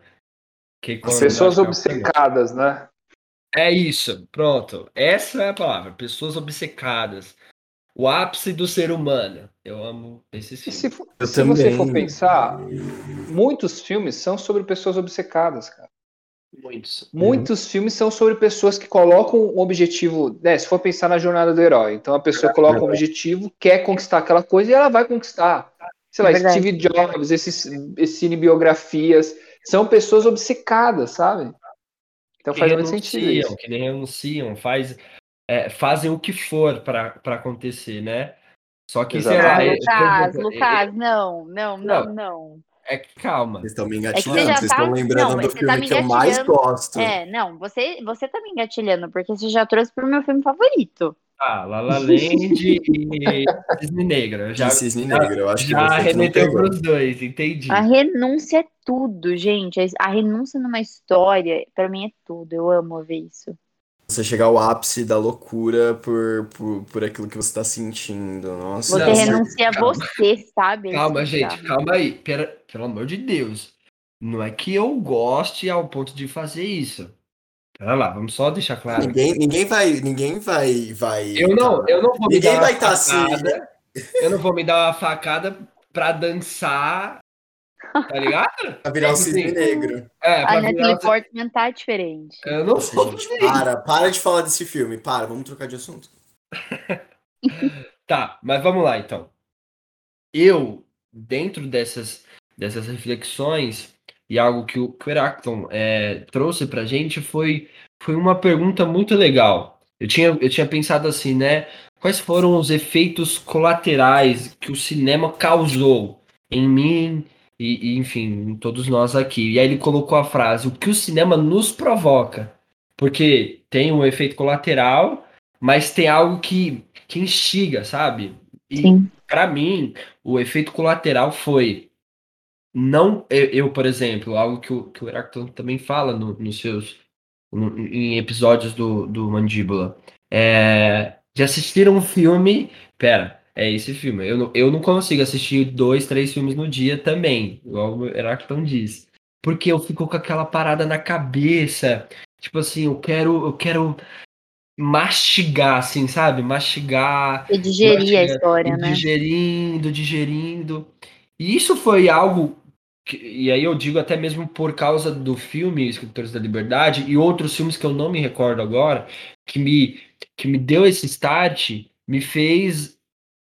Que Pessoas que é obcecadas, né? É isso, pronto. Essa é a palavra. Pessoas obcecadas. O ápice do ser humano. Eu amo esses E filmes. se, for- Eu se você for pensar, muitos filmes são sobre pessoas obcecadas, cara. Muitos. Muitos filmes são sobre pessoas que colocam um objetivo. Né, se for pensar na jornada do herói, então a pessoa coloca um objetivo, quer conquistar aquela coisa e ela vai conquistar. Sei lá, É verdade. Steve Jobs, esses, esses cinebiografias, são pessoas obcecadas, sabe? Então que faz muito sentido isso. que nem renunciam, faz, é, fazem o que for para acontecer, né? Só que, sei Exato. lá, Ah, é- Lucas, é- Lucas, não, não, não, Não. não. É que calma. Vocês estão me É engatilhando, já vocês tá- estão lembrando não, do tá filme me que eu mais gosto. É, não, você, você tá me engatilhando, porque você já trouxe pro meu filme favorito. Ah, La La Land e Cisne Negro. Já, Cisne Negro, eu acho que já remeteu pros dois, entendi. A renúncia é tudo, gente. A renúncia numa história, pra mim é tudo. Eu amo ver isso. Você chegar ao ápice da loucura por, por, por aquilo que você tá sentindo. Nossa, Você Não, renuncia a você, sabe? Calma, Isso, gente, calma aí. Pera, pelo amor de Deus. Não é que eu goste ao ponto de fazer isso. Pera lá, vamos só deixar claro. ninguém, ninguém vai. Ninguém vai. vai Eu não, eu não vou me Ninguém dar vai uma tá assim. facada. Eu não vou me dar uma facada pra dançar. Tá ligado? Vai virar o Tipo cisne assim, negro. É, A pra Natalie virar... Portman tá diferente. Eu não Nossa, vou gente, para, para de falar desse filme. Para, vamos trocar de assunto. Tá, mas vamos lá então. Eu, dentro dessas, dessas reflexões, e algo que o, que o Heracton é, trouxe pra gente foi, foi uma pergunta muito legal. Eu tinha, eu tinha pensado assim, né? Quais foram os efeitos colaterais que o cinema causou em mim e, e, enfim, em todos nós aqui? E aí ele colocou a frase: o que o cinema nos provoca? Porque tem um efeito colateral, mas tem algo que, que instiga, sabe? E para mim, o efeito colateral foi não eu, eu, por exemplo, algo que o, que o Heracton também fala no, nos seus no- em episódios do, do Mandíbula, é, de assistir um filme, pera, é esse filme. Eu não, eu não consigo assistir dois, três filmes no dia também, igual o Heracton diz, porque eu fico com aquela parada na cabeça, tipo assim, eu quero, eu quero mastigar, assim, sabe? Mastigar Eu digeri a Mastiga- história, e né? digerindo, digerindo. E isso foi algo, que- e aí eu digo até mesmo por causa do filme Escritores da Liberdade e outros filmes que eu não me recordo agora, que me, que me deu esse start, me fez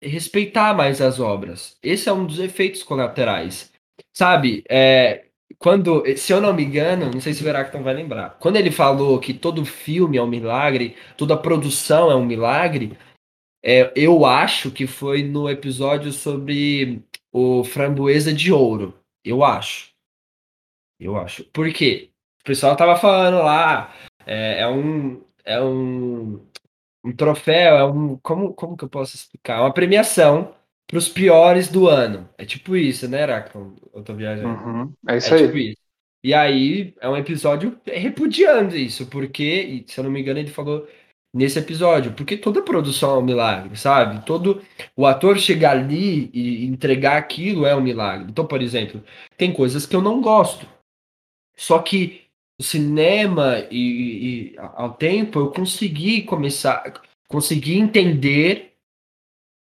respeitar mais as obras. Esse é um dos efeitos colaterais. Sabe, é, quando, se eu não me engano, não sei se o Veracton vai lembrar, quando ele falou que todo filme é um milagre, toda produção é um milagre, É, eu acho que foi no episódio sobre o Framboesa de Ouro. Eu acho. Eu acho. Por quê? O pessoal tava falando lá, é, é um. É um, um troféu, é um. Como, como que eu posso explicar? É uma premiação para os piores do ano. É tipo isso, né, Aracon? Eu tô viajando. Uhum, é isso É aí. tipo isso. E aí é um episódio repudiando isso, porque, se eu não me engano, ele falou nesse episódio, porque toda produção é um milagre, sabe? Todo o ator chegar ali e entregar aquilo é um milagre. Então, por exemplo, tem coisas que eu não gosto. Só que o cinema e, e ao tempo eu consegui começar, consegui entender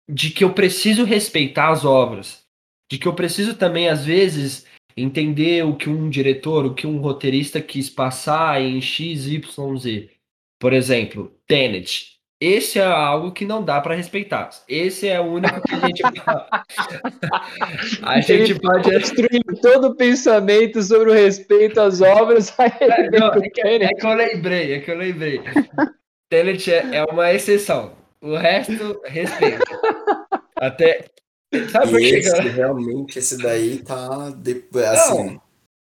de que eu preciso respeitar as obras, de que eu preciso também às vezes entender o que um diretor, o que um roteirista quis passar em X, Y, Z. Por exemplo, Tenet. Esse é algo que não dá para respeitar. Esse é o único que a gente a gente Ele pode Construindo todo o pensamento sobre o respeito às obras, É, não, é, que, é que eu lembrei, é que eu lembrei. Tenet é, é uma exceção. O resto, respeito. Até. Sabe por que? esse, que eu- realmente, esse daí tá. de- assim.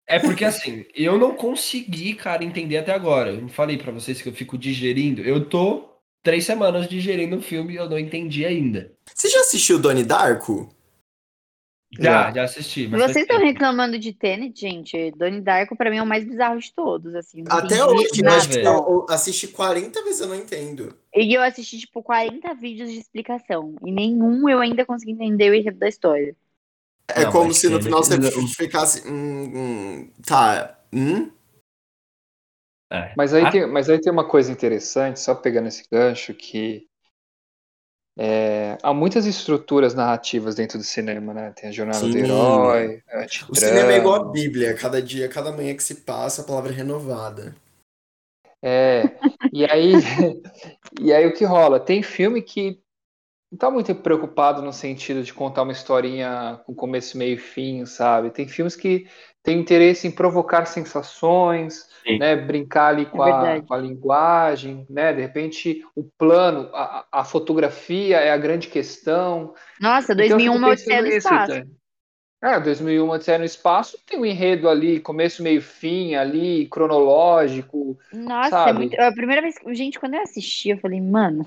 É porque assim, eu não consegui, cara, entender até agora. Eu não falei pra vocês que eu fico digerindo. Eu tô três semanas digerindo o filme e eu não entendi ainda. Você já assistiu Donnie Darko? Já, Já. assisti. Vocês estão reclamando de Tenet, gente, Donnie Darko pra mim é o mais bizarro de todos, assim. Até hoje, né, eu nada. acho que velho? eu assisti 40 vezes, eu não entendo. E eu assisti, tipo, 40 vídeos de explicação. E nenhum eu ainda consegui entender o enredo da história. É Não, como se no final você ficasse. Hum, hum, tá. Hum? É. Mas aí, Ah, tem, mas aí tem uma coisa interessante, só pegando esse gancho, que é, há muitas estruturas narrativas dentro do cinema, né? Tem a jornada do Sim. herói, a O cinema é igual a. Bíblia. Cada dia, cada manhã que se passa, a palavra é renovada. É, e aí, e aí o que rola? Tem filme que não tá muito preocupado no sentido de contar uma historinha com começo, meio e fim, sabe? Tem filmes que têm interesse em provocar sensações, né? Brincar ali com, É a, com a linguagem, né? De repente, o plano, a, a fotografia é a grande questão. Nossa, Então, eu 2001 fico uma Odisseia nisso, Espaço. Tânia. É, 2001 Odisseia no Espaço tem um enredo ali, começo, meio, fim, ali, cronológico, Nossa, é sabe? muito. A primeira vez que. Gente, quando eu assisti, eu falei, mano,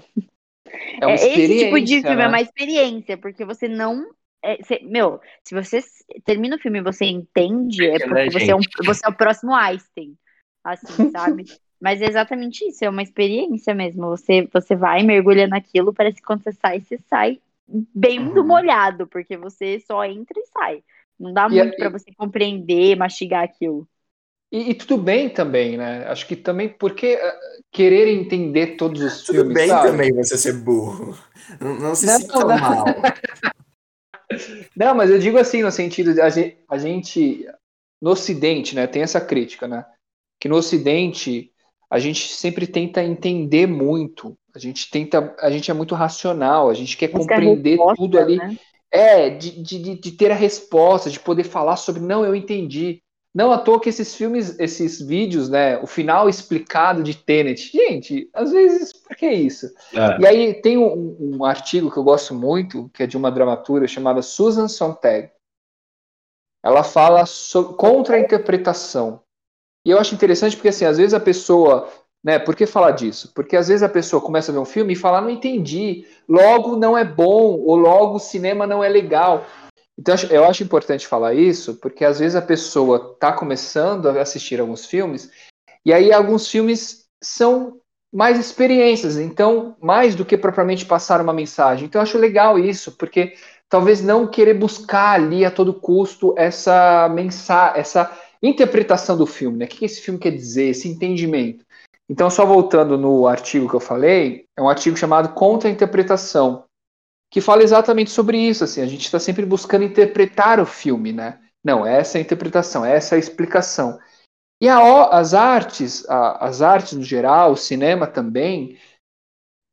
É uma é, esse tipo de experiência, filme é né? uma experiência, porque você não. É, você- meu, se você termina o filme e você entende, é É, porque você é, um, você é o próximo Einstein. Assim, sabe? Mas é exatamente isso, é uma experiência mesmo. Você, você vai, mergulha naquilo, parece que quando você sai, você sai bem do Uhum. molhado, porque você só entra e sai. Não dá E a- muito pra você compreender, mastigar aquilo. E, e tudo bem também, né? Acho que também porque eh, querer entender todos os Tudo filmes, bem sabe? também você ser burro. Não, não se Não, sinta não. mal. Não, mas eu digo assim, no sentido de a gente, a gente no Ocidente, né, tem essa crítica, né? Que no Ocidente a gente sempre tenta entender muito, a gente tenta, a gente é muito racional, a gente quer compreender resposta, tudo ali. né? É, de, de, de- de ter a resposta, de poder falar sobre, não, eu entendi. Não à toa que esses filmes, esses vídeos, né, o final explicado de Tenet, gente, às vezes, por que isso? É. E aí tem um, um artigo que eu gosto muito, que é de uma dramaturga chamada Susan Sontag. Ela fala contra a interpretação. E eu acho interessante porque, assim, às vezes a pessoa. Né, por que falar disso? Porque às vezes a pessoa começa a ver um filme e fala, não entendi, logo não é bom, ou logo o cinema não é legal. Então eu acho- importante falar isso, porque às vezes a pessoa está começando a assistir alguns filmes, e aí alguns filmes são mais experiências, então, mais do que propriamente passar uma mensagem. Então eu acho legal isso, porque talvez não querer buscar ali a todo custo essa mensagem, essa interpretação do filme, né? O que esse filme quer dizer, esse entendimento. Então, só voltando no artigo que eu falei, é um artigo chamado Contra a Interpretação, que fala exatamente sobre isso. Assim, a gente está sempre buscando interpretar o filme, né? Não, essa é a interpretação, essa é a explicação. E a, as artes, a- as artes no geral, o cinema também,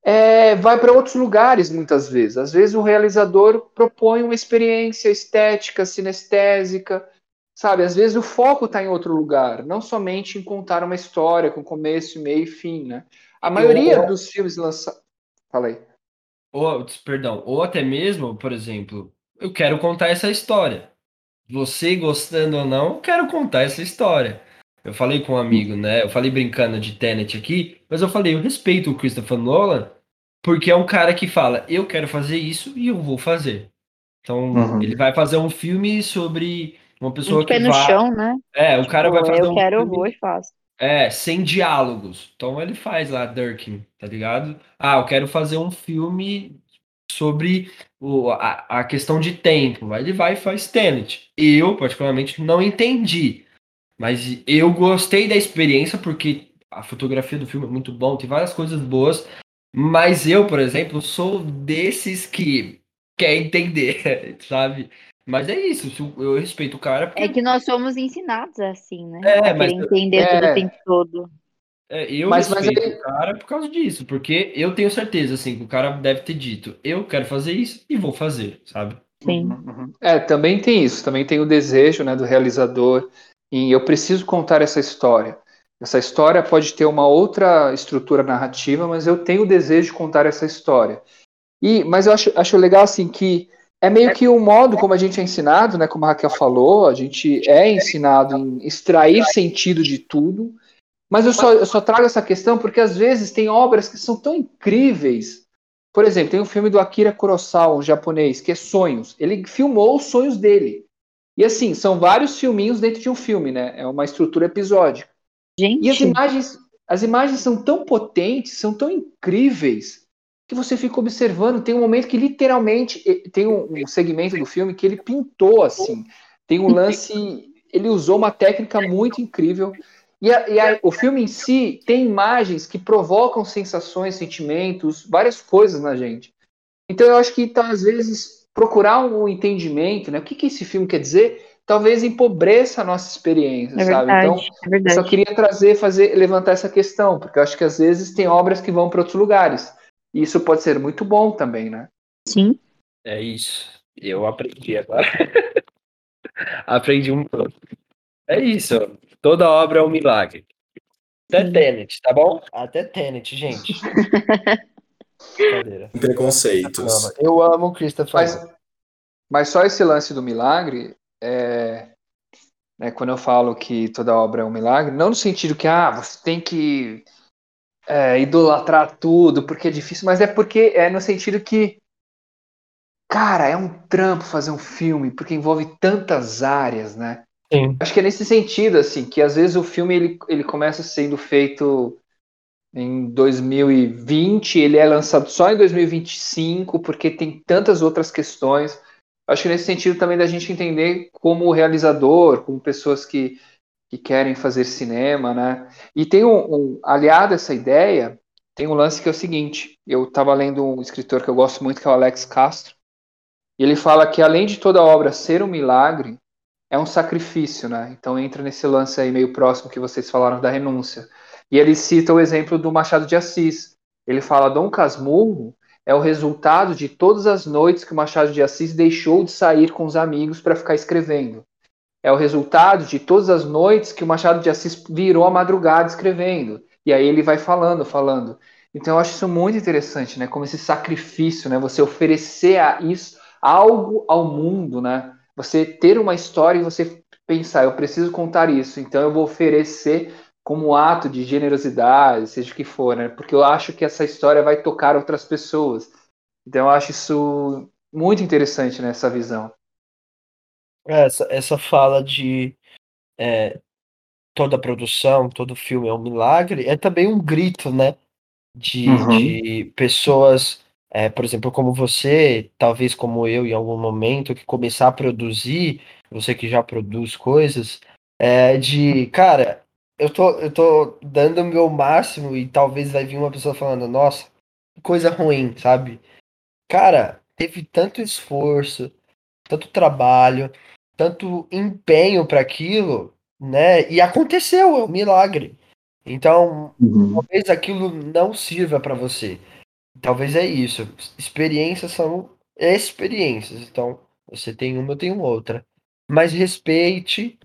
é, vai para outros lugares muitas vezes. Às vezes o realizador propõe uma experiência estética, sinestésica, sabe? Às vezes o foco está em outro lugar, não somente em contar uma história com começo, meio e fim, né? A maioria dos filmes lançados. Fala aí. Ou, perdão, ou até mesmo, por exemplo, eu quero contar essa história. Você gostando ou não, eu quero contar essa história. Eu falei com um amigo, né? Eu falei brincando de Tenet aqui, mas eu falei, eu respeito o Christopher Nolan, porque é um cara que fala, eu quero fazer isso e eu vou fazer. Então, uhum. ele vai fazer um filme sobre uma pessoa que pé no vai... chão, né? É, o cara tipo, vai fazer eu um quero, filme... eu vou e faço. É, sem diálogos. Então ele faz lá Durkin, tá ligado? Ah, eu quero fazer um filme sobre o, a, a questão de tempo. Ele vai e faz Tenet. Eu, particularmente, não entendi. Mas eu gostei da experiência porque a fotografia do filme é muito bom, tem várias coisas boas. Mas eu, por exemplo, sou desses que quer entender, sabe? Mas é isso, eu respeito o cara. Porque... É que nós somos ensinados assim, né? É, mas entender é... tudo o tempo todo. É, eu mas, respeito mas o cara por causa disso, porque eu tenho certeza, assim, que o cara deve ter dito, eu quero fazer isso e vou fazer, sabe? Sim. Uhum, uhum. É, também tem isso, também tem o desejo, né, do realizador, e eu preciso contar essa história. Essa história pode ter uma outra estrutura narrativa, mas eu tenho o desejo de contar essa história. E, mas eu acho, acho legal, assim, que é meio que o um modo como a gente é ensinado, né? Como a Raquel falou, a gente é ensinado em extrair sentido de tudo. Mas eu só, eu só trago essa questão porque às vezes tem obras que são tão incríveis. Por exemplo, tem um filme do Akira Kurosawa, um japonês, que é Sonhos. Ele filmou os sonhos dele. E assim, são vários filminhos dentro de um filme, né? É uma estrutura episódica. Gente. E as imagens, as imagens são tão potentes, são tão incríveis, que você fica observando. Tem um momento que literalmente tem um, segmento do filme que ele pintou assim. Tem um lance, ele usou uma técnica muito incrível. E, a, e a, o filme em si tem imagens que provocam sensações, sentimentos, várias coisas na gente. Então eu acho que tá, às vezes procurar um entendimento, né? O que, que esse filme quer dizer? Talvez empobreça a nossa experiência, é sabe? Verdade, então, é eu só queria trazer, fazer, levantar essa questão, porque eu acho que às vezes tem obras que vão para outros lugares. E isso pode ser muito bom também, né? Sim. É isso. Eu aprendi agora. aprendi um pouco. É isso. Toda obra é um milagre. Até. Tenet, tá bom? Até Tenet, gente. Preconceitos. Eu amo o Christopher. Mas, mas só esse lance do milagre é. Né, quando eu falo que toda obra é um milagre, não no sentido que ah, você tem que é, idolatrar tudo porque é difícil, mas é porque é no sentido que, cara, é um trampo fazer um filme porque envolve tantas áreas, né? Sim. Acho que é nesse sentido, assim, que às vezes o filme ele, ele começa sendo feito em 2020, ele é lançado só em 2025 porque tem tantas outras questões. Acho que nesse sentido também da gente entender como realizador, como pessoas que que querem fazer cinema, né? E tem um, um aliado a essa ideia, tem um lance que é o seguinte: eu estava lendo um escritor que eu gosto muito, que é o Alex Castro, e ele fala que além de toda obra ser um milagre, é um sacrifício, né? Então entra nesse lance aí meio próximo que vocês falaram da renúncia. E ele cita o exemplo do Machado de Assis. Ele fala: Dom Casmurro é o resultado de todas as noites que o Machado de Assis deixou de sair com os amigos para ficar escrevendo é o resultado de todas as noites que o Machado de Assis virou a madrugada escrevendo. E aí ele vai falando, falando. Então eu acho isso muito interessante, né? Como esse sacrifício, né? Você oferecer a isso algo ao mundo, né? Você ter uma história e você pensar, eu preciso contar isso, então eu vou oferecer como ato de generosidade, seja o que for, né? Porque eu acho que essa história vai tocar outras pessoas. Então eu acho isso muito interessante nessa né, visão. Essa, essa fala de é, toda produção, todo filme é um milagre, é também um grito, né? De, uhum. de pessoas, é, por exemplo, como você, talvez como eu em algum momento, que começar a produzir, você que já produz coisas, é, de, cara, eu tô, eu tô dando o meu máximo e talvez vai vir uma pessoa falando, nossa, que coisa ruim, sabe? Cara, teve tanto esforço, tanto trabalho, tanto empenho para aquilo, né? E aconteceu, é um milagre. Então, uhum. talvez aquilo não sirva para você. Talvez é isso. Experiências são experiências. Então, você tem uma, eu tenho outra. Mas respeite.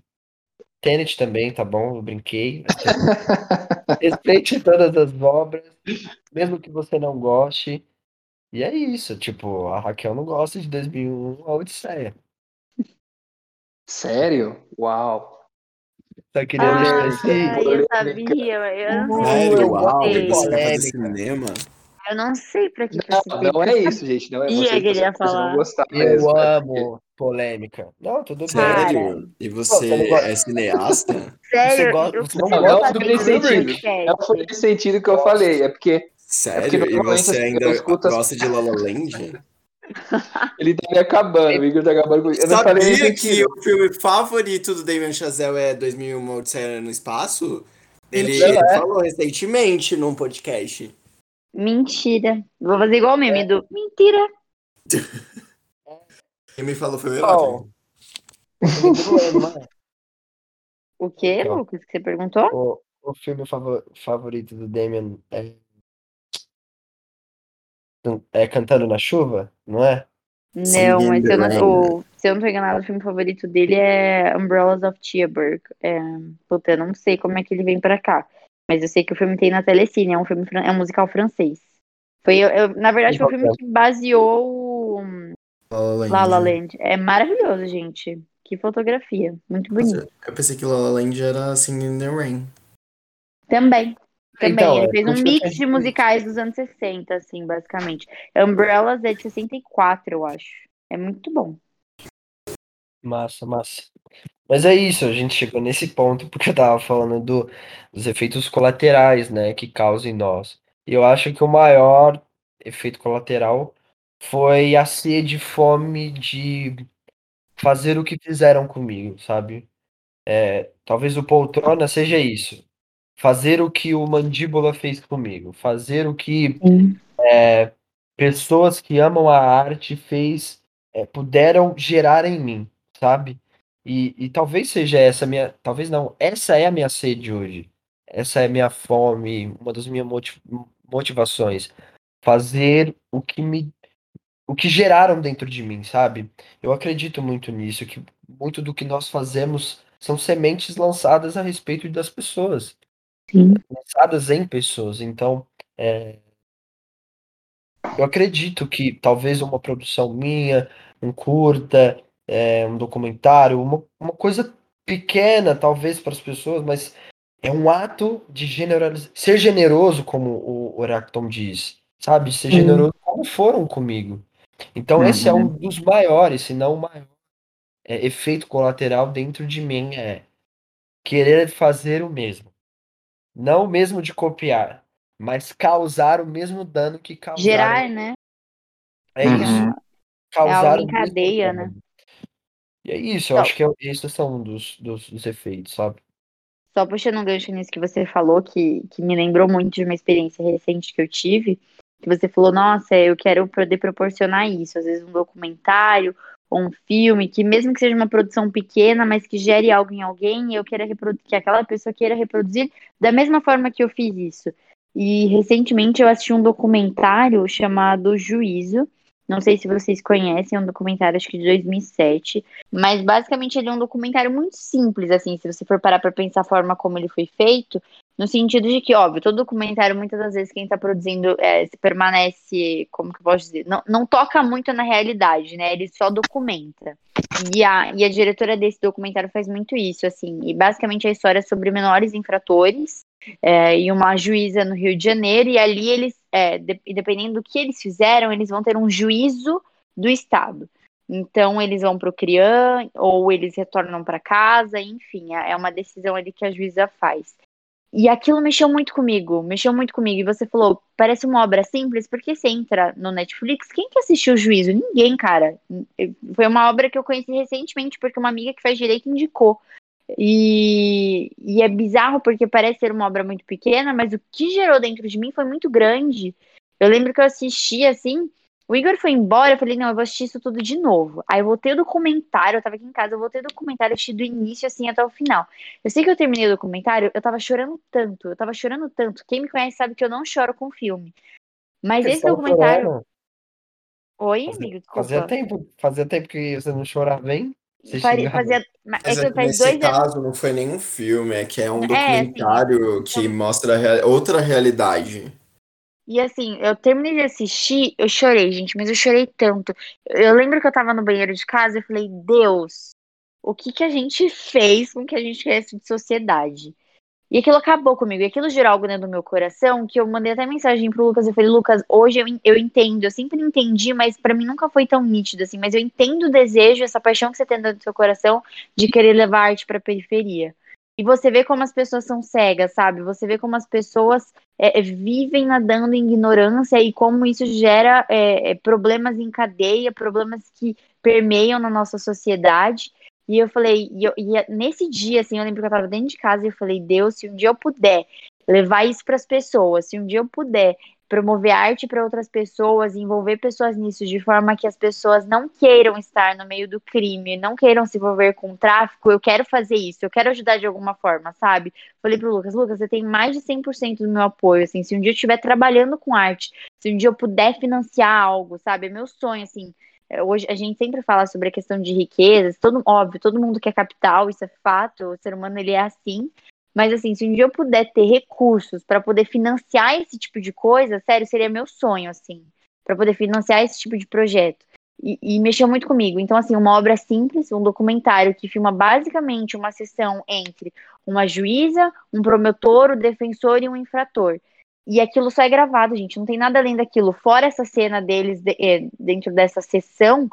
Tenet também, tá bom? Eu brinquei. respeite todas as obras, mesmo que você não goste. E é isso, tipo, a Raquel não gosta de 2001 A Odisseia. Sério? Uau. Só queria Ah, ai, eu sabia, eu não sei Sério, uau, você cinema? Eu não sei pra que Não, não é isso, gente. Não é sabia vocês, que ele ia vocês falar. vão gostar Eu mesmo. é porque- amo polêmica. Não, tudo bem. Sério? E Pô, você você não gosta- é cineasta? Sério, gosta- eu você não do desse sentido. Não foi nesse sentido que eu falei, é porque Sério? porque E você ainda escuto gosta de La La Land? ele tá me acabando, o Igor tá acabando com Eu não falei nesse Sabia que o filme favorito do Damien Chazelle é 2001 Uma Odisseia no Espaço? Ele, Não, ele é. falou recentemente num podcast. Mentira. Vou fazer igual o meme do Mentira. Quem me falou foi melhor. O é? O quê, Então. Lucas, que você perguntou? O, o filme favo- favorito do Damien é. É Cantando na Chuva, não é? Não, mas se eu não, Rain. o- se eu não tô enganado, o filme favorito dele é Umbrellas of Cherbourg. É, puta, eu não sei como é que ele vem pra cá. Mas eu sei que o filme tem na Telecine, é um filme é um musical francês. Foi, eu, eu- na verdade, foi o filme que baseou o La La Land. La La Land. É maravilhoso, gente. Que fotografia. Muito bonito. Eu pensei que La La Land era Singing in the Rain. Também. Também. Então, ele é, fez um mix de musicais dos anos 60, assim, basicamente. Umbrellas é de 64, eu acho. É muito bom. Massa, massa. Mas é isso, a gente chegou nesse ponto porque eu tava falando do, dos efeitos colaterais, né, que causam em nós. E eu acho que o maior efeito colateral foi a sede fome de fazer o que fizeram comigo, sabe? É, talvez o poltrona seja isso. Fazer o que o mandíbula fez comigo. Fazer o que é, pessoas que amam a arte fez, é, puderam gerar em mim, sabe? E, e talvez seja essa minha, talvez não, essa é a minha sede hoje. Essa é a minha fome, uma das minhas moti- motivações. Fazer o que me, o que geraram dentro de mim, sabe? Eu acredito muito nisso, que muito do que nós fazemos são sementes lançadas a respeito das pessoas Sim. lançadas em pessoas. Então, é, eu acredito que talvez uma produção minha, um curta, é, um documentário, uma, uma coisa pequena, talvez para as pessoas, mas é um ato de generaliz... ser generoso, como o Oracton diz, sabe? Ser Uhum. generoso como foram comigo. Então, esse é um dos maiores, se não o maior é, efeito colateral dentro de mim é querer fazer o mesmo. Não o mesmo de copiar, mas causar o mesmo dano que causaram. Gerar, né? É Uhum. isso. Causar algo em cadeia, né? E é isso, eu Então- acho que é, esses são um dos, dos, dos efeitos, sabe? Só puxando um gancho nisso que você falou, que, que me lembrou muito de uma experiência recente que eu tive, que você falou, nossa, eu quero poder proporcionar isso, às vezes um documentário ou um filme, que mesmo que seja uma produção pequena, mas que gere algo em alguém, eu quero que aquela pessoa queira reproduzir da mesma forma que eu fiz isso. E recentemente eu assisti um documentário chamado Juízo, não sei se vocês conhecem, é um documentário acho que de 2007, mas basicamente ele é um documentário muito simples, assim, se você for parar para pensar a forma como ele foi feito, no sentido de que, óbvio, todo documentário, muitas das vezes, quem está produzindo é, se permanece, como que eu posso dizer, não, não toca muito na realidade, né? Ele só documenta. E a, e a diretora desse documentário faz muito isso, assim, e basicamente a história é sobre menores infratores é, e uma juíza no Rio de Janeiro, e ali eles, é, de, dependendo do que eles fizeram, eles vão ter um juízo do Estado. Então, eles vão para o CRIAM, ou eles retornam para casa, enfim, é uma decisão ali que a juíza faz. E aquilo mexeu muito comigo, mexeu muito comigo. E você falou, parece uma obra simples, porque você entra no Netflix, quem que assistiu o juízo? Ninguém, cara. Foi uma obra que eu conheci recentemente, porque uma amiga que faz direito indicou. E, e é bizarro porque parece ser uma obra muito pequena, mas o que gerou dentro de mim foi muito grande. Eu lembro que eu assisti assim, o Igor foi embora, eu falei, não, eu vou assistir isso tudo de novo. Aí eu voltei o documentário, eu tava aqui em casa, eu voltei o documentário, assisti do início, assim, até o final. Eu sei que eu terminei o documentário, eu tava chorando tanto, eu tava chorando tanto. Quem me conhece sabe que eu não choro com filme. Mas Eles esse documentário. chorando. Oi, Fazia- amigo, desculpa. Fazia tempo, fazia tempo que você não chorava Fari- xingava. fazia... É Mas que é faz nesse dois anos. caso não foi nenhum filme, é que é um É, assim, documentário que então- mostra a rea- outra realidade. E assim, eu terminei de assistir, eu chorei, gente, mas eu chorei tanto. Eu lembro que eu tava no banheiro de casa e falei, Deus, o que que a gente fez com que a gente cresce de sociedade? E aquilo acabou comigo, e aquilo gerou algo dentro do meu coração, que eu mandei até mensagem pro Lucas, eu falei, Lucas, hoje eu, eu entendo, eu sempre entendi, mas para mim nunca foi tão nítido assim, mas eu entendo o desejo, essa paixão que você tem dentro do seu coração de querer levar a arte pra periferia. E você vê como as pessoas são cegas, sabe? Você vê como as pessoas é, é vivem nadando em ignorância e como isso gera é, é, problemas em cadeia, problemas que permeiam na nossa sociedade. E eu falei, e, eu, e nesse dia, assim, eu lembro que eu tava dentro de casa e eu falei, Deus, se um dia eu puder levar isso para as pessoas, se um dia eu puder promover arte para outras pessoas, envolver pessoas nisso de forma que as pessoas não queiram estar no meio do crime, não queiram se envolver com tráfico, eu quero fazer isso, eu quero ajudar de alguma forma, sabe? Falei pro Lucas, Lucas, você tem mais de 100% do meu apoio, assim, se um dia eu estiver trabalhando com arte, se um dia eu puder financiar algo, sabe? É meu sonho, assim. É, hoje a gente sempre fala sobre a questão de riquezas, todo óbvio, todo mundo quer capital, isso é fato, o ser humano ele é assim, mas assim, se um dia eu puder ter recursos para poder financiar esse tipo de coisa, sério, seria meu sonho, assim, para poder financiar esse tipo de projeto. E, e, mexeu muito comigo. Então, assim, uma obra simples, um documentário que filma basicamente uma sessão entre uma juíza, um promotor, o defensor e um infrator. E aquilo só é gravado, gente. Não tem nada além daquilo. Fora essa cena deles de, é, dentro dessa sessão,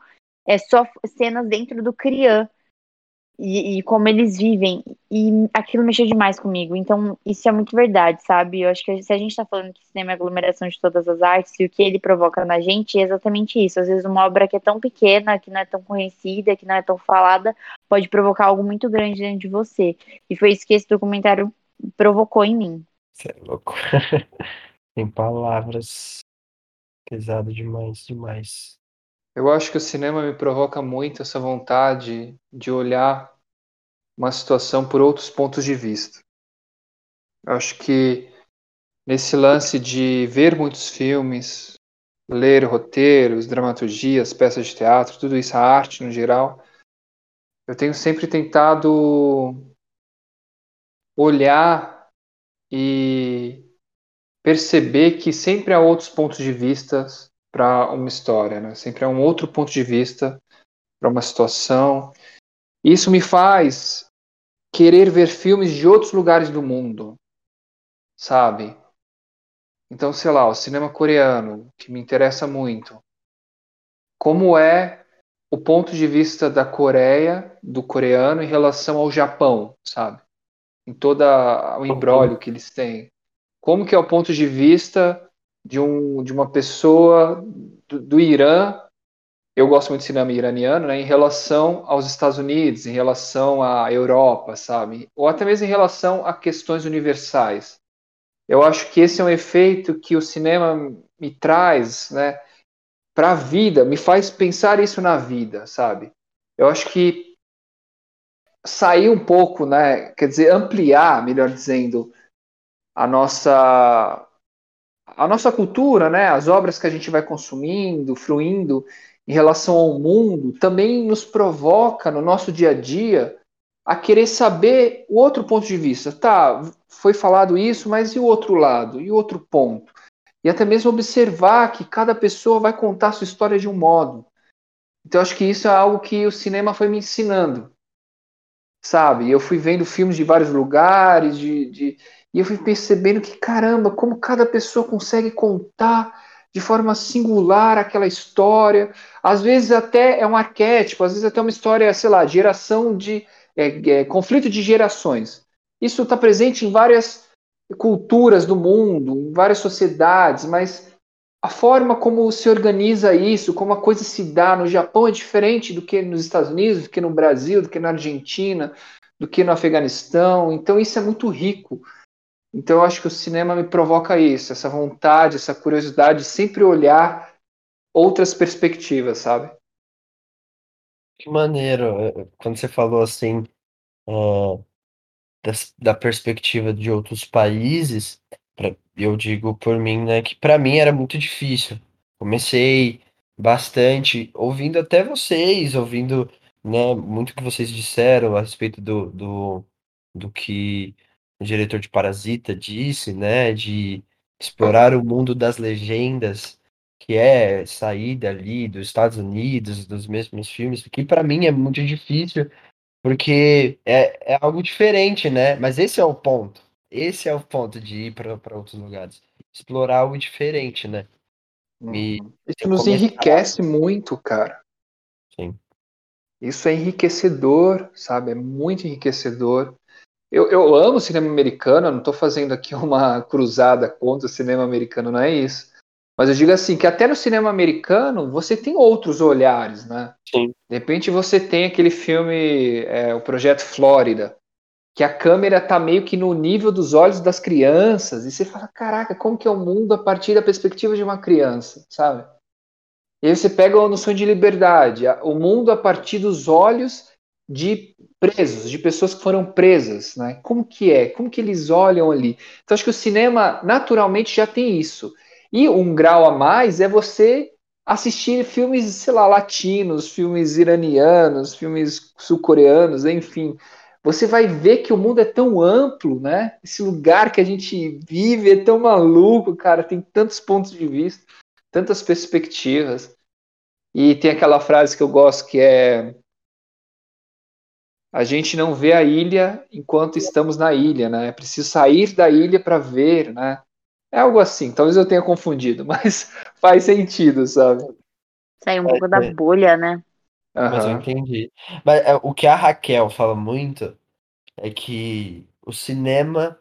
é só cenas dentro do CRIAN e, e, como eles vivem. E aquilo mexeu demais comigo. Então, isso é muito verdade, sabe? Eu acho que se a gente tá falando que cinema é aglomeração de todas as artes, e o que ele provoca na gente é exatamente isso. Às vezes, uma obra que é tão pequena, que não é tão conhecida, que não é tão falada, pode provocar algo muito grande dentro de você. E foi isso que esse documentário provocou em mim. Você é louco. Tem palavras. Pesado demais, demais. Eu acho que o cinema me provoca muito essa vontade de olhar uma situação por outros pontos de vista. Eu acho que nesse lance de ver muitos filmes, ler roteiros, dramaturgias, peças de teatro, tudo isso, a arte no geral, eu tenho sempre tentado olhar e perceber que sempre há outros pontos de vista para uma história, né? Sempre é um outro ponto de vista para uma situação. Isso me faz querer ver filmes de outros lugares do mundo, sabe? Então, sei lá, o cinema coreano, que me interessa muito. Como é o ponto de vista da Coreia, do coreano, em relação ao Japão, sabe? Em todo o embrólio que eles têm. Como que é o ponto de vista de, um, de uma pessoa do, do Irã, eu gosto muito de cinema iraniano, né, em relação aos Estados Unidos, em relação à Europa, sabe? Ou até mesmo em relação a questões universais. Eu acho que esse é um efeito que o cinema me traz, né, para a vida, me faz pensar isso na vida, sabe? Eu acho que sair um pouco, né, quer dizer, ampliar, melhor dizendo, a nossa a nossa cultura, né, as obras que a gente vai consumindo, fruindo em relação ao mundo, também nos provoca no nosso dia a dia a querer saber o outro ponto de vista. Tá, foi falado isso, mas e o outro lado? E o outro ponto? E até mesmo observar que cada pessoa vai contar sua história de um modo. Então acho que isso é algo que o cinema foi me ensinando. Sabe? Eu fui vendo filmes de vários lugares, de, de e eu fui percebendo que, caramba, como cada pessoa consegue contar de forma singular aquela história. Às vezes até é um arquétipo, às vezes até uma história, sei lá, geração de. É, é, conflito de gerações. Isso está presente em várias culturas do mundo, em várias sociedades, mas a forma como se organiza isso, como a coisa se dá no Japão é diferente do que nos Estados Unidos, do que no Brasil, do que na Argentina, do que no Afeganistão. Então isso é muito rico. Então eu acho que o cinema me provoca isso, essa vontade, essa curiosidade de sempre olhar outras perspectivas, sabe? Que maneiro, eh, quando você falou assim, uh, da perspectiva de outros países, eu digo por mim, né, que para mim era muito difícil. Comecei bastante ouvindo até vocês, ouvindo, né, muito que vocês disseram a respeito do, do, do que diretor de Parasita disse, né, de explorar o mundo das legendas, que é sair dali dos Estados Unidos, dos mesmos filmes, que para mim é muito difícil, porque é, é algo diferente, né? Mas esse é o ponto. Esse é o ponto de ir para outros lugares. Explorar algo diferente, né? E, uhum. Isso nos começar... enriquece muito, cara. Sim. Isso é enriquecedor, sabe? É muito enriquecedor. Eu, eu amo cinema americano, eu não estou fazendo aqui uma cruzada contra o cinema americano, não é isso. Mas eu digo assim, que até no cinema americano você tem outros olhares, né? Sim. De repente você tem aquele filme, é, o Projeto Flórida, que a câmera tá meio que no nível dos olhos das crianças, e você fala, caraca, como que é o mundo a partir da perspectiva de uma criança, sabe? E aí você pega a noção de liberdade, o mundo a partir dos olhos de presos, de pessoas que foram presas, né? Como que é? Como que eles olham ali? Então acho que o cinema naturalmente já tem isso. E um grau a mais é você assistir filmes, sei lá, latinos, filmes iranianos, filmes sul-coreanos, enfim. Você vai ver que o mundo é tão amplo, né? Esse lugar que a gente vive é tão maluco, cara, tem tantos pontos de vista, tantas perspectivas. E tem aquela frase que eu gosto que é a gente não vê a ilha enquanto estamos na ilha, né? É preciso sair da ilha para ver, né? É algo assim. Talvez eu tenha confundido, mas faz sentido, sabe? Sair um pouco da bolha, né? Uhum. Mas eu entendi. Mas é, o que a Raquel fala muito é que o cinema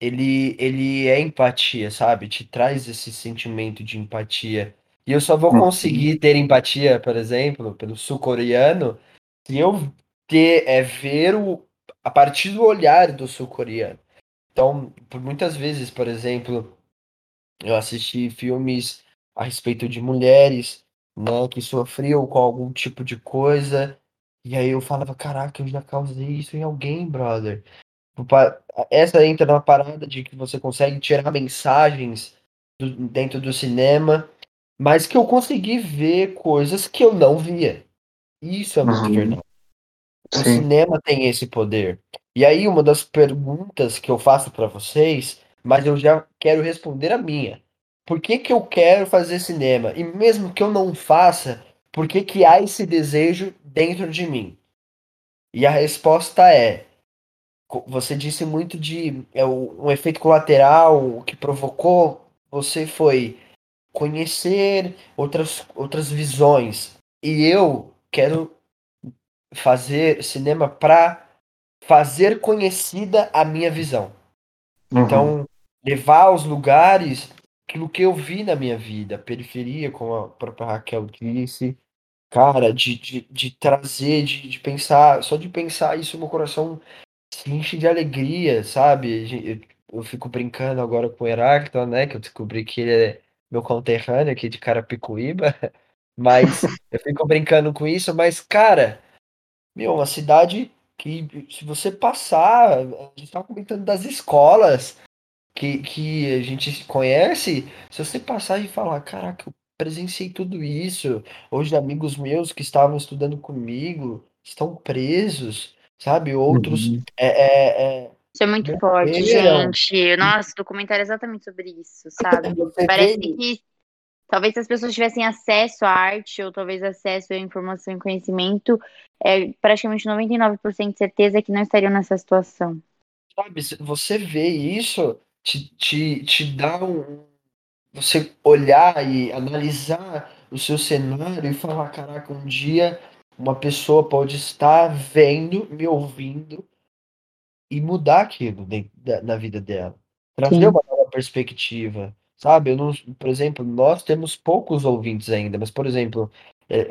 ele, ele é empatia, sabe? Te traz esse sentimento de empatia. E eu só vou uhum. conseguir ter empatia, por exemplo, pelo sul-coreano, se eu ter, é, ver o, a partir do olhar do sul-coreano. Então, por muitas vezes, por exemplo, eu assisti filmes a respeito de mulheres, né, que sofriam com algum tipo de coisa, e aí eu falava, caraca, eu já causei isso em alguém, brother. Essa entra na parada de que você consegue tirar mensagens do, dentro do cinema, mas que eu consegui ver coisas que eu não via. Isso é muito uhum. verdade. O Sim. cinema tem esse poder. E aí, uma das perguntas que eu faço para vocês, mas eu já quero responder a minha. Por que, que eu quero fazer cinema? E mesmo que eu não faça, por que, que há esse desejo dentro de mim? E a resposta é: você disse muito de é, um efeito colateral, o que provocou você foi conhecer outras, outras visões. E eu quero fazer cinema para fazer conhecida a minha visão. Uhum. Então, levar aos lugares aquilo que eu vi na minha vida, periferia, como a própria Raquel disse, cara, de, de, de trazer, de, de pensar, só de pensar isso, meu coração se enche de alegria, sabe? Eu, eu fico brincando agora com o Heráclito, né, que eu descobri que ele é meu conterrâneo aqui de Carapicuíba, mas eu fico brincando com isso, mas, cara, meu, uma cidade que se você passar, a gente estava comentando das escolas que, que a gente conhece, se você passar e falar, caraca, eu presenciei tudo isso, hoje amigos meus que estavam estudando comigo estão presos, sabe? Outros uhum. é, é, é, isso é muito forte, gente. Nossa, o documentário é exatamente sobre isso, sabe? Parece que talvez se as pessoas tivessem acesso à arte ou talvez acesso à informação e conhecimento, é praticamente 99% de certeza que não estariam nessa situação. Sabe, você vê isso, te, te, te dá um. Você olhar e analisar o seu cenário e falar: caraca, um dia uma pessoa pode estar vendo, me ouvindo e mudar aquilo na vida dela. Trazer Sim. uma nova perspectiva. Sabe, não, por exemplo, nós temos poucos ouvintes ainda, mas, por exemplo, é,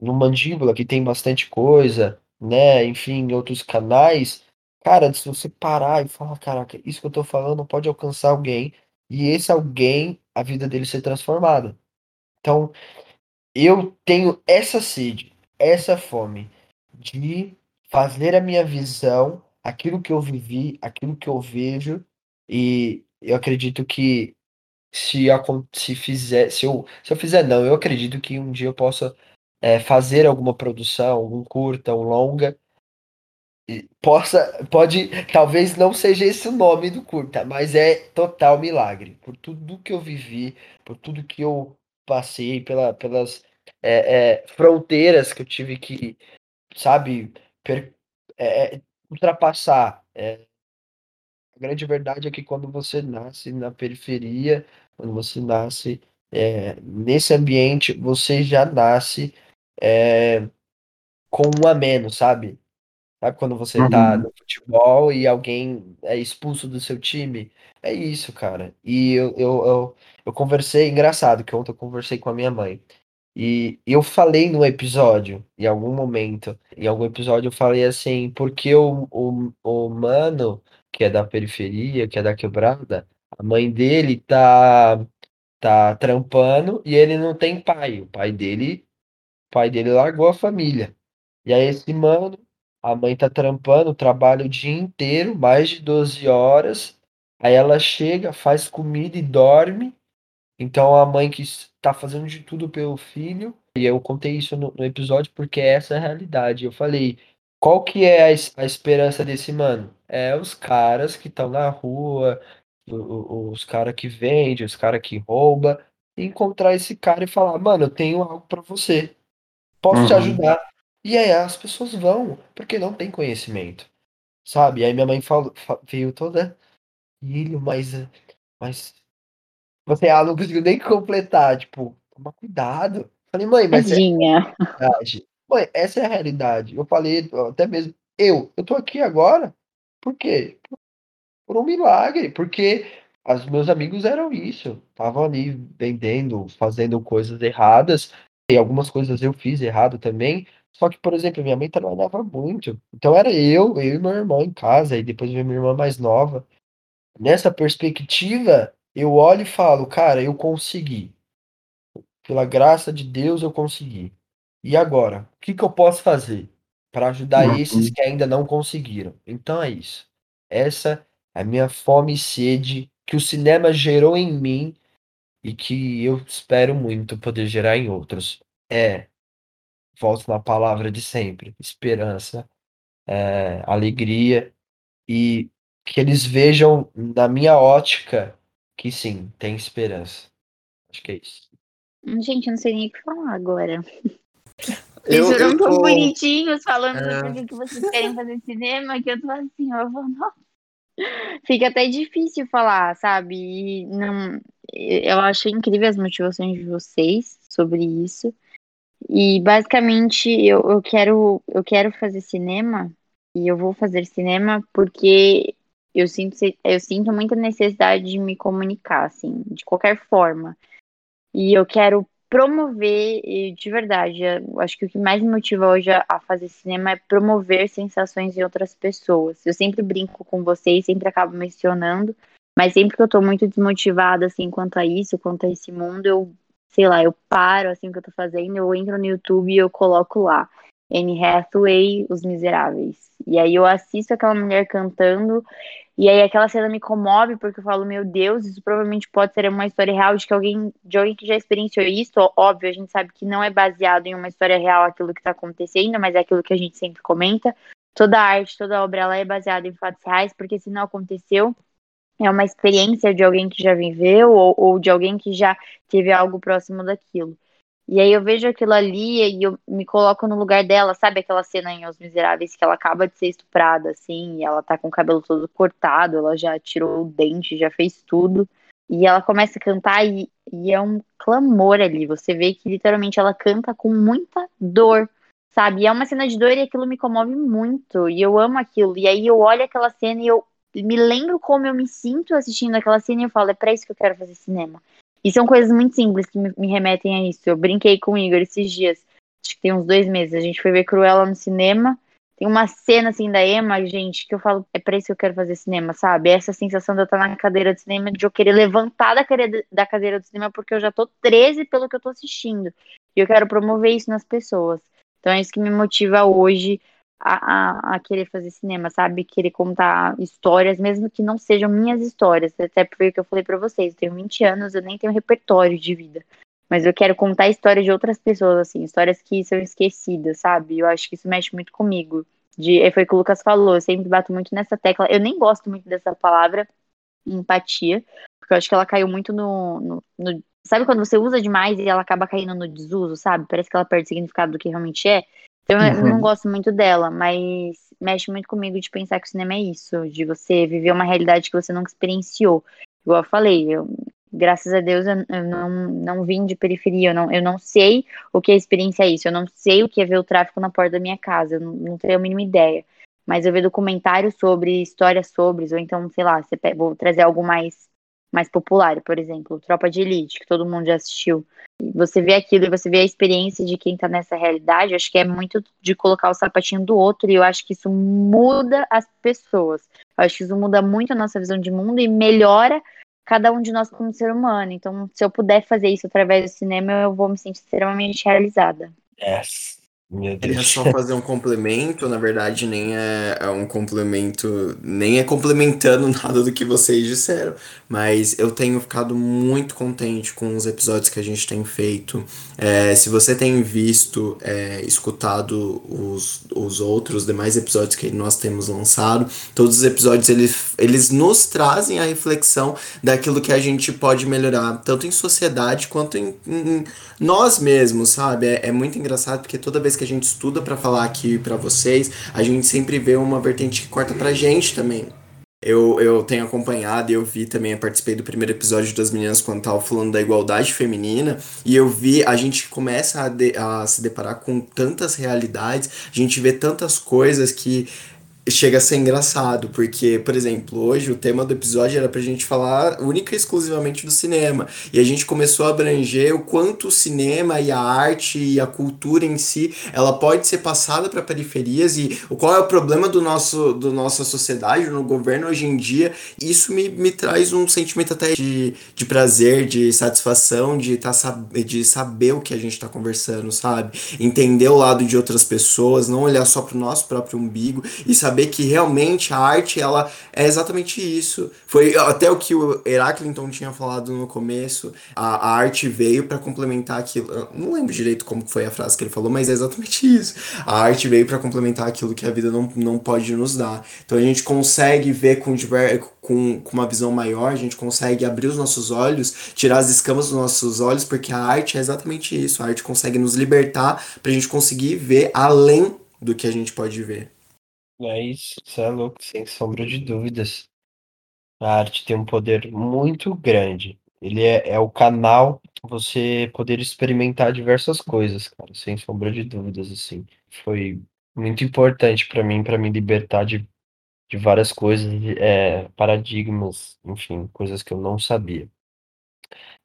no Mandíbula, que tem bastante coisa, né? Enfim, outros canais, cara, se você parar e falar, caraca, isso que eu tô falando pode alcançar alguém, e esse alguém, a vida dele ser transformada. Então, eu tenho essa sede, essa fome de fazer a minha visão, aquilo que eu vivi, aquilo que eu vejo, e eu acredito que se, se fizer, se eu, se eu fizer não, eu acredito que um dia eu possa é, fazer alguma produção, um curta, um longa, possa, pode, talvez não seja esse o nome do curta, mas é total milagre. Por tudo que eu vivi, por tudo que eu passei, pela, pelas é, é, fronteiras que eu tive que, sabe, per, é, é ultrapassar. É, a grande verdade é que quando você nasce na periferia, quando você nasce é, nesse ambiente, você já nasce com um a menos, sabe? Sabe quando você tá uhum. tá no futebol e alguém é expulso do seu time? É isso, cara. E eu, eu, eu, eu conversei, engraçado, que ontem eu conversei com a minha mãe. E eu falei no episódio, em algum momento, em algum episódio eu falei assim, porque o, o, o mano, que é da periferia, que é da quebrada, a mãe dele tá, tá trampando e ele não tem pai. O pai dele, o pai dele largou a família. E aí esse mano a mãe tá trampando, trabalha o dia inteiro, mais de 12 horas. Aí ela chega, faz comida e dorme. Então a mãe que está fazendo de tudo pelo filho. E eu contei isso no, no episódio porque essa é a realidade. Eu falei, qual que é a, a esperança desse mano? É os caras que estão na rua, os, caras que vendem, os caras que roubam. Encontrar esse cara e falar, mano, eu tenho algo para você. Posso uhum. te ajudar. E aí as pessoas vão, porque não tem conhecimento, sabe? Aí minha mãe falou, veio toda, filho, mas, mas você ah, não conseguiu nem completar, tipo, toma cuidado. Falei, mãe, mas é a realidade. Mãe, essa é a realidade. Eu falei, até mesmo, eu, eu tô aqui agora, por quê? Por um milagre, porque os meus amigos eram isso, estavam ali vendendo, fazendo coisas erradas, e algumas coisas eu fiz errado também, só que, por exemplo, minha mãe trabalhava muito. Então era eu, eu e meu irmão em casa, e depois minha irmã mais nova. Nessa perspectiva, eu olho e falo, cara, eu consegui. Pela graça de Deus, eu consegui. E agora? O que, que eu posso fazer para ajudar uhum. esses que ainda não conseguiram? Então é isso. Essa a minha fome e sede que o cinema gerou em mim e que eu espero muito poder gerar em outros. É volto na palavra de sempre: esperança, é, alegria, e que eles vejam na minha ótica que sim, tem esperança. Acho que é isso. Hum, gente, eu não sei nem o que falar agora. Eles foram tão tô... bonitinhos falando é... sobre o que vocês querem fazer cinema que eu tô assim, eu vou, nossa. Fica até difícil falar, sabe? E não, eu acho incrível as motivações de vocês sobre isso. E basicamente eu, eu quero eu quero fazer cinema e eu vou fazer cinema porque eu sinto eu sinto muita necessidade de me comunicar assim, de qualquer forma. E eu quero promover, de verdade, eu acho que o que mais me motiva hoje a fazer cinema é promover sensações em outras pessoas. Eu sempre brinco com vocês, sempre acabo mencionando, mas sempre que eu tô muito desmotivada assim quanto a isso, quanto a esse mundo, eu sei lá, eu paro assim o que eu tô fazendo, eu entro no YouTube e eu coloco lá Anne Hathaway, Os Miseráveis. E aí eu assisto aquela mulher cantando e aí aquela cena me comove porque eu falo, meu Deus, isso provavelmente pode ser uma história real de que alguém, de alguém que já experienciou isso. Óbvio, a gente sabe que não é baseado em uma história real aquilo que está acontecendo, mas é aquilo que a gente sempre comenta. Toda arte, toda obra, ela é baseada em fatos reais, porque se não aconteceu, é uma experiência de alguém que já viveu ou, ou de alguém que já teve algo próximo daquilo. E aí eu vejo aquilo ali e eu me coloco no lugar dela, sabe aquela cena em Os Miseráveis que ela acaba de ser estuprada, assim, e ela tá com o cabelo todo cortado, ela já tirou o dente, já fez tudo. E ela começa a cantar e, e é um clamor ali. Você vê que literalmente ela canta com muita dor, sabe? E é uma cena de dor e aquilo me comove muito. E eu amo aquilo. E aí eu olho aquela cena e eu me lembro como eu me sinto assistindo aquela cena e eu falo, é pra isso que eu quero fazer cinema. E são coisas muito simples que me, me remetem a isso. Eu brinquei com o Igor esses dias, acho que tem uns dois meses. A gente foi ver Cruella no cinema. Tem uma cena assim da Emma, gente, que eu falo, é pra isso que eu quero fazer cinema, sabe? Essa sensação de eu estar na cadeira de cinema, de eu querer levantar da cadeira, da cadeira do cinema, porque eu já tô 13 pelo que eu tô assistindo. E eu quero promover isso nas pessoas. Então é isso que me motiva hoje a, a, a, querer fazer cinema, sabe? Querer contar histórias, mesmo que não sejam minhas histórias. Até porque eu falei para vocês, eu tenho 20 anos, eu nem tenho repertório de vida. Mas eu quero contar histórias de outras pessoas, assim, histórias que são esquecidas, sabe? Eu acho que isso mexe muito comigo. De, foi o que o Lucas falou, eu sempre bato muito nessa tecla. Eu nem gosto muito dessa palavra, empatia, porque eu acho que ela caiu muito no, no, no Sabe quando você usa demais e ela acaba caindo no desuso, sabe? Parece que ela perde o significado do que realmente é. Então uhum. eu não gosto muito dela, mas mexe muito comigo de pensar que o cinema é isso, de você viver uma realidade que você nunca experienciou. Igual eu falei, eu, graças a Deus eu, eu, não, não vim de periferia, eu não, eu não sei o que é experiência isso, eu não sei o que é ver o tráfico na porta da minha casa, eu não, não tenho a mínima ideia. Mas eu ver documentários sobre, histórias sobre, ou então, sei lá, vou trazer algo mais mais popular, por exemplo, Tropa de Elite, que todo mundo já assistiu. Você vê aquilo e você vê a experiência de quem tá nessa realidade, acho que é muito de colocar o sapatinho do outro, e eu acho que isso muda as pessoas. Eu acho que isso muda muito a nossa visão de mundo e melhora cada um de nós como ser humano. Então, se eu puder fazer isso através do cinema, eu vou me sentir extremamente realizada. Yes. Queria só fazer um complemento, na verdade nem é, é, um complemento, nem é complementando nada do que vocês disseram, mas eu tenho ficado muito contente com os episódios que a gente tem feito. É, se você tem visto, é, escutado os, os outros demais episódios que nós temos lançado, todos os episódios eles, eles nos trazem a reflexão daquilo que a gente pode melhorar, tanto em sociedade quanto em, em nós mesmos, sabe? É, é muito engraçado porque toda vez que a gente estuda para falar aqui para vocês, a gente sempre vê uma vertente que corta pra gente também. Eu, eu tenho acompanhado e eu vi também, eu participei do primeiro episódio das meninas quando tava falando da igualdade feminina, e eu vi, a gente começa a, de, a se deparar com tantas realidades, a gente vê tantas coisas que chega a ser engraçado, porque, por exemplo, hoje o tema do episódio era pra gente falar única e exclusivamente do cinema. E a gente começou a abranger o quanto o cinema e a arte e a cultura em si, ela pode ser passada para periferias e o qual é o problema do nosso do nossa sociedade, no governo hoje em dia. Isso me, me traz um sentimento até de, de prazer, de satisfação, de tá de saber o que a gente tá conversando, sabe? Entender o lado de outras pessoas, não olhar só pro nosso próprio umbigo e saber saber que realmente a arte ela é exatamente isso. Foi até o que o Heracliton tinha falado no começo. A, a arte veio para complementar aquilo. Eu não lembro direito como foi a frase que ele falou, mas é exatamente isso. A arte veio para complementar aquilo que a vida não, não pode nos dar. Então a gente consegue ver com, diver, com, com uma visão maior, a gente consegue abrir os nossos olhos, tirar as escamas dos nossos olhos, porque a arte é exatamente isso. A arte consegue nos libertar para a gente conseguir ver além do que a gente pode ver. Isso, isso é louco, sem sombra de dúvidas. A arte tem um poder muito grande. Ele é, é o canal para você poder experimentar diversas coisas, cara, sem sombra de dúvidas, assim. Foi muito importante para mim, para me libertar de, de várias coisas, é, paradigmas, enfim, coisas que eu não sabia.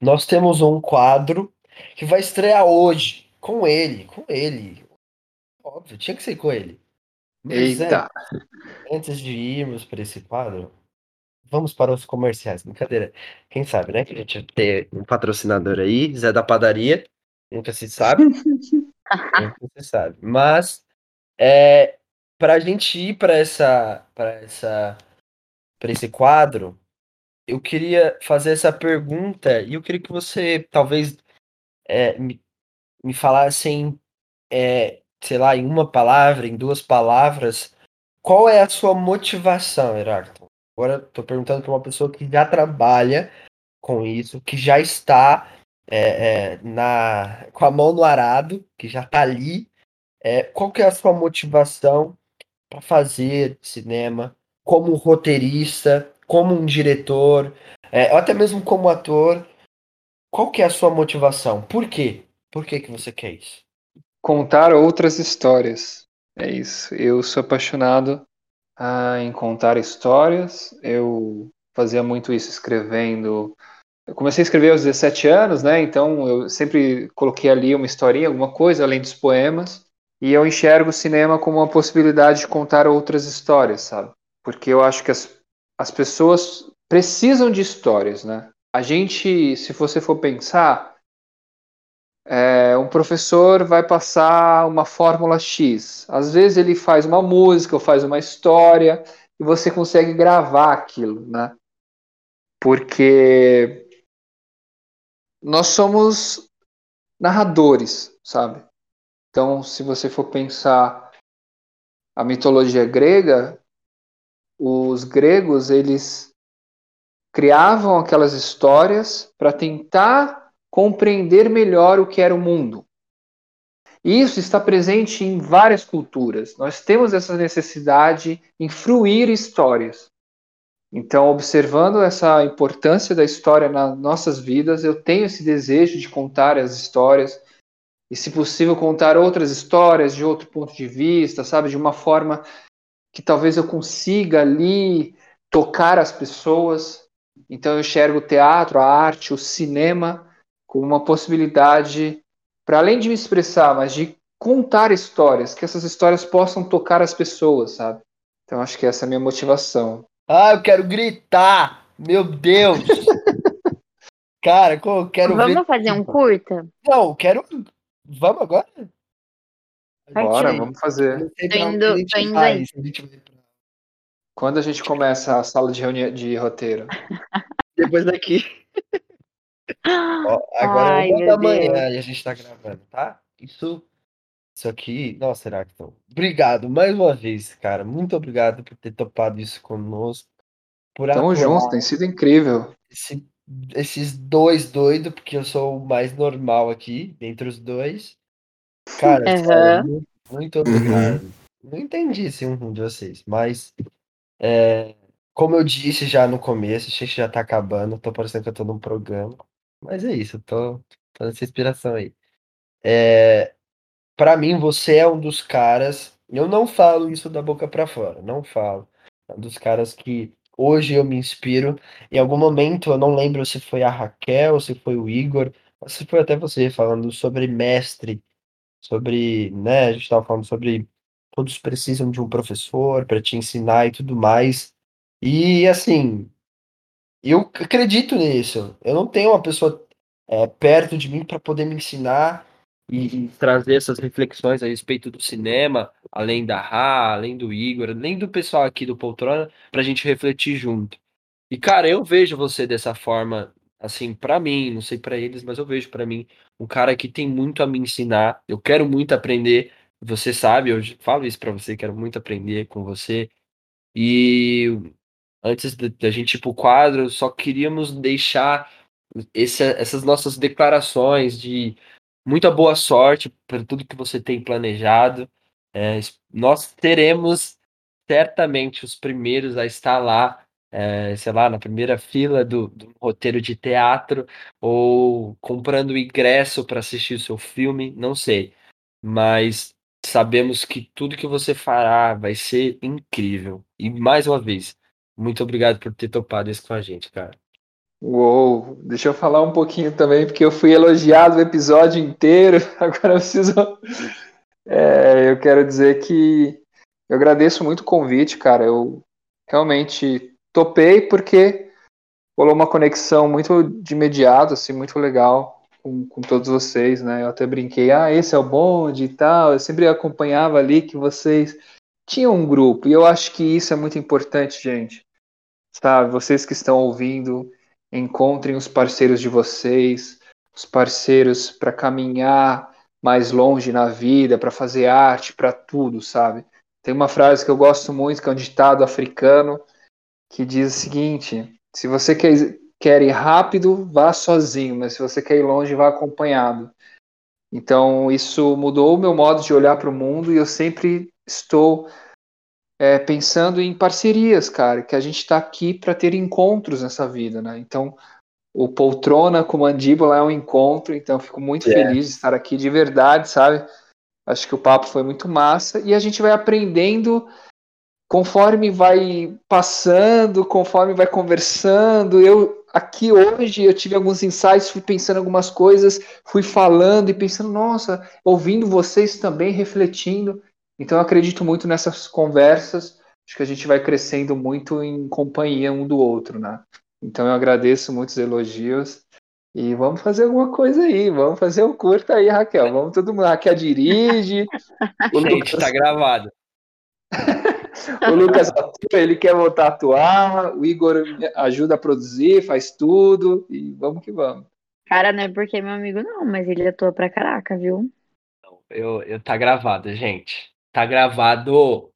Nós temos um quadro que vai estrear hoje, com ele, com ele. Óbvio, tinha que ser com ele. Mas, Eita! É, antes de irmos para esse quadro, vamos para os comerciais. Brincadeira. Quem sabe, né? Que a gente tem um patrocinador aí, Zé da Padaria. Nunca se sabe. Nunca se sabe. Mas, é, para a gente ir para essa, para essa, para esse quadro, eu queria fazer essa pergunta e eu queria que você talvez é, me, me falasse em, é, sei lá, em uma palavra, em duas palavras, qual é a sua motivação, Heráclito? Agora estou perguntando para uma pessoa que já trabalha com isso, que já está é, é, na, com a mão no arado, que já está ali. É, qual que é a sua motivação para fazer cinema como roteirista, como um diretor, é, ou até mesmo como ator? Qual que é a sua motivação? Por quê? Por que, que você quer isso? Contar outras histórias. É isso. Eu sou apaixonado ah, em contar histórias. Eu fazia muito isso escrevendo. Eu comecei a escrever aos 17 anos, né? Então eu sempre coloquei ali uma historinha, alguma coisa, além dos poemas. E eu enxergo o cinema como uma possibilidade de contar outras histórias, sabe? Porque eu acho que as, as pessoas precisam de histórias, né? A gente, se você for pensar, é, um professor vai passar uma fórmula X. Às vezes ele faz uma música ou faz uma história e você consegue gravar aquilo, né? Porque nós somos narradores, sabe? Então, se você for pensar a mitologia grega, os gregos eles criavam aquelas histórias para tentar compreender melhor o que era o mundo. Isso está presente em várias culturas. Nós temos essa necessidade em fruir histórias. Então, observando essa importância da história nas nossas vidas, eu tenho esse desejo de contar as histórias e, se possível, contar outras histórias de outro ponto de vista, sabe, de uma forma que talvez eu consiga ali tocar as pessoas. Então, eu enxergo o teatro, a arte, o cinema como uma possibilidade para além de me expressar, mas de contar histórias, que essas histórias possam tocar as pessoas, sabe? Então, acho que essa é a minha motivação. Ah, eu quero gritar! Meu Deus! Cara, eu quero Vamos ver. fazer um curta? Não, eu quero. Vamos agora? Bora, vamos fazer. Tô indo- tô indo aí. Quando a gente começa a sala de reunião de roteiro? Depois daqui. Ó, agora Ai, é uma da manhã Deus. e a gente tá gravando, tá? Isso. Isso aqui. Nossa, será que então? Obrigado mais uma vez, cara. Muito obrigado por ter topado isso conosco. Por Tamo juntos, tem sido incrível. esse- esses dois doidos, porque eu sou o mais normal aqui, dentre os dois. Cara, sério, muito, muito obrigado. Não entendi esse um de vocês, mas é, como eu disse já no começo, achei que já tá acabando, tô parecendo que eu tô num programa. Mas é isso, tô, tô nessa inspiração aí. É, para mim, você é um dos caras. Eu não falo isso da boca pra fora, não falo. É um dos caras que hoje eu me inspiro. Em algum momento, eu não lembro se foi a Raquel, se foi o Igor, se foi até você falando sobre mestre, sobre, né? A gente estava falando sobre todos precisam de um professor para te ensinar e tudo mais. E assim, eu acredito nisso. Eu não tenho uma pessoa é, perto de mim para poder me ensinar e, e trazer essas reflexões a respeito do cinema, além da Ra, além do Igor, além do pessoal aqui do Poltrona, para a gente refletir junto. E cara, eu vejo você dessa forma, assim, para mim, não sei para eles, mas eu vejo para mim um cara que tem muito a me ensinar. Eu quero muito aprender. Você sabe, eu falo isso para você, quero muito aprender com você. E antes da gente ir pro quadro, só queríamos deixar esse- essas nossas declarações de muita boa sorte para tudo que você tem planejado. É, nós teremos certamente os primeiros a estar lá, é, sei lá, na primeira fila do, do roteiro de teatro ou comprando ingresso para assistir o seu filme, não sei. Mas sabemos que tudo que você fará vai ser incrível. E mais uma vez, muito obrigado por ter topado isso com a gente, cara. Uou, deixa eu falar um pouquinho também, porque eu fui elogiado o episódio inteiro. Agora eu preciso. É, eu quero dizer que eu agradeço muito o convite, cara. Eu realmente topei porque rolou uma conexão muito de imediato, assim, muito legal com, com todos vocês, né? Eu até brinquei, ah, esse é o bonde e tal. Eu sempre acompanhava ali que vocês tinham um grupo, e eu acho que isso é muito importante, gente. Sabe, vocês que estão ouvindo, encontrem os parceiros de vocês, os parceiros para caminhar mais longe na vida, para fazer arte, para tudo, sabe? Tem uma frase que eu gosto muito, que é um ditado africano, que diz o seguinte: se você quer, quer ir rápido, vá sozinho, mas se você quer ir longe, vá acompanhado. Então, isso mudou o meu modo de olhar para o mundo e eu sempre estou é, pensando em parcerias, cara, que a gente está aqui para ter encontros nessa vida, né? Então, o Poltrona com Mandíbula é um encontro, então eu fico muito É. feliz de estar aqui de verdade, sabe? Acho que o papo foi muito massa e a gente vai aprendendo conforme vai passando, conforme vai conversando. Eu aqui hoje eu tive alguns insights, fui pensando algumas coisas, fui falando e pensando, nossa, ouvindo vocês também, refletindo. Então eu acredito muito nessas conversas. Acho que a gente vai crescendo muito em companhia um do outro, né? Então eu agradeço muitos elogios. E vamos fazer alguma coisa aí, vamos fazer um curta aí, Raquel. Vamos todo mundo. A Raquel dirige, o Gente, Lucas tá gravado. o Lucas atua, ele quer voltar a atuar, o Igor ajuda a produzir, faz tudo, e vamos que vamos. Cara, não é porque é meu amigo, não, mas ele atua pra caraca, viu? Eu, eu tá gravado, gente. Tá gravado.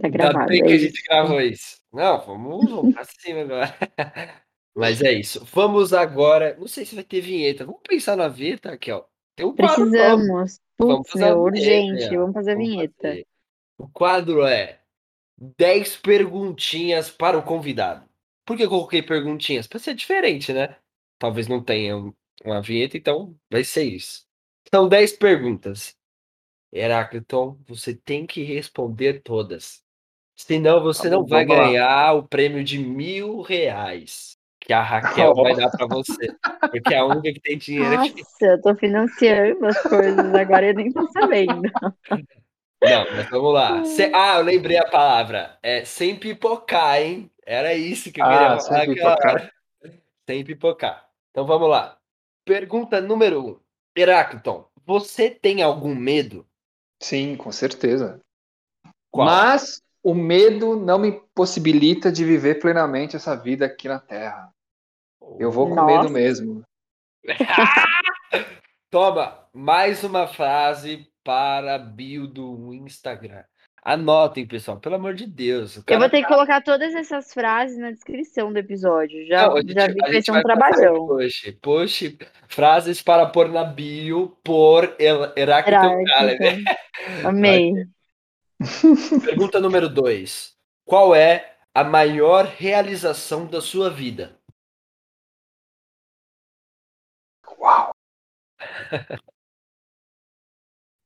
Tá Ainda gravado. bem é que a gente gravou isso. Não, vamos, vamos pra cima agora. Mas é isso. Vamos agora. Não sei se vai ter vinheta. Vamos pensar na vinheta, Raquel. Tem um quadro. Precisamos. Vamos Putz, vinheta, urgente. Vamos fazer a vinheta. fazer. O quadro é 10 perguntinhas para o convidado. Por que eu coloquei perguntinhas? Para ser diferente, né? Talvez não tenha um- uma vinheta, então vai ser isso. São 10 perguntas. Heráclito, você tem que responder todas. Senão você Tá não bom, vai vamos lá. ganhar o prêmio de mil reais que a Raquel Ó. vai dar para você. Porque a única que tem dinheiro aqui. Nossa, eu tô financiando as coisas agora e eu nem tô sabendo. Não, mas vamos lá. Se- Ah, eu lembrei a palavra. É sem pipocar, hein? Era isso que eu queria Ah, falar sem pipocar. Sem pipocar. Então vamos lá. Pergunta número um. Heráclito, você tem algum medo? Sim, com certeza. Qual? Mas o medo não me possibilita de viver plenamente essa vida aqui na Terra. Eu vou com Nossa. medo mesmo. Toma, mais uma frase para a bio do Instagram. Anotem, pessoal, pelo amor de Deus. o Eu vou ter que tá- colocar todas essas frases na descrição do episódio. Já, Não, gente- já vi que vai ser um trabalhão. Push, push, frases para pôr na bio por Heráclito Heráclito. Gallagher. Amei. Pergunta número 2. Qual é a maior realização da sua vida? Uau!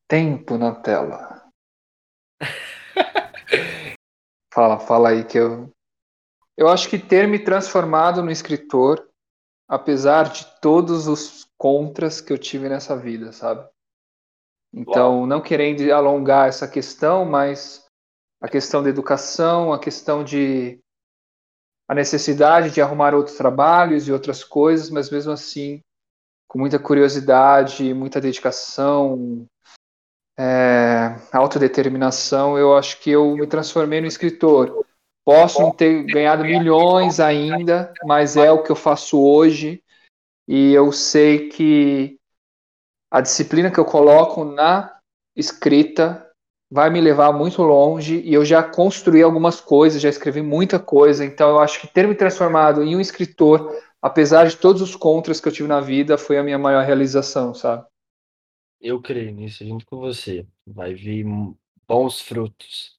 Tempo na tela. Fala, fala aí que eu. Eu acho que ter me transformado no escritor, apesar de todos os contras que eu tive nessa vida, sabe? Então, não querendo alongar essa questão, mas a questão da educação, a questão de a necessidade de arrumar outros trabalhos e outras coisas, mas mesmo assim, com muita curiosidade, muita dedicação, autodeterminação, eu acho que eu me transformei no escritor. Posso não ter ganhado milhões ainda, mas é o que eu faço hoje e eu sei que a disciplina que eu coloco na escrita vai me levar muito longe e eu já construí algumas coisas, já escrevi muita coisa, então eu acho que ter me transformado em um escritor, apesar de todos os contras que eu tive na vida, foi a minha maior realização, sabe? Eu creio nisso junto com você. Vai vir bons frutos.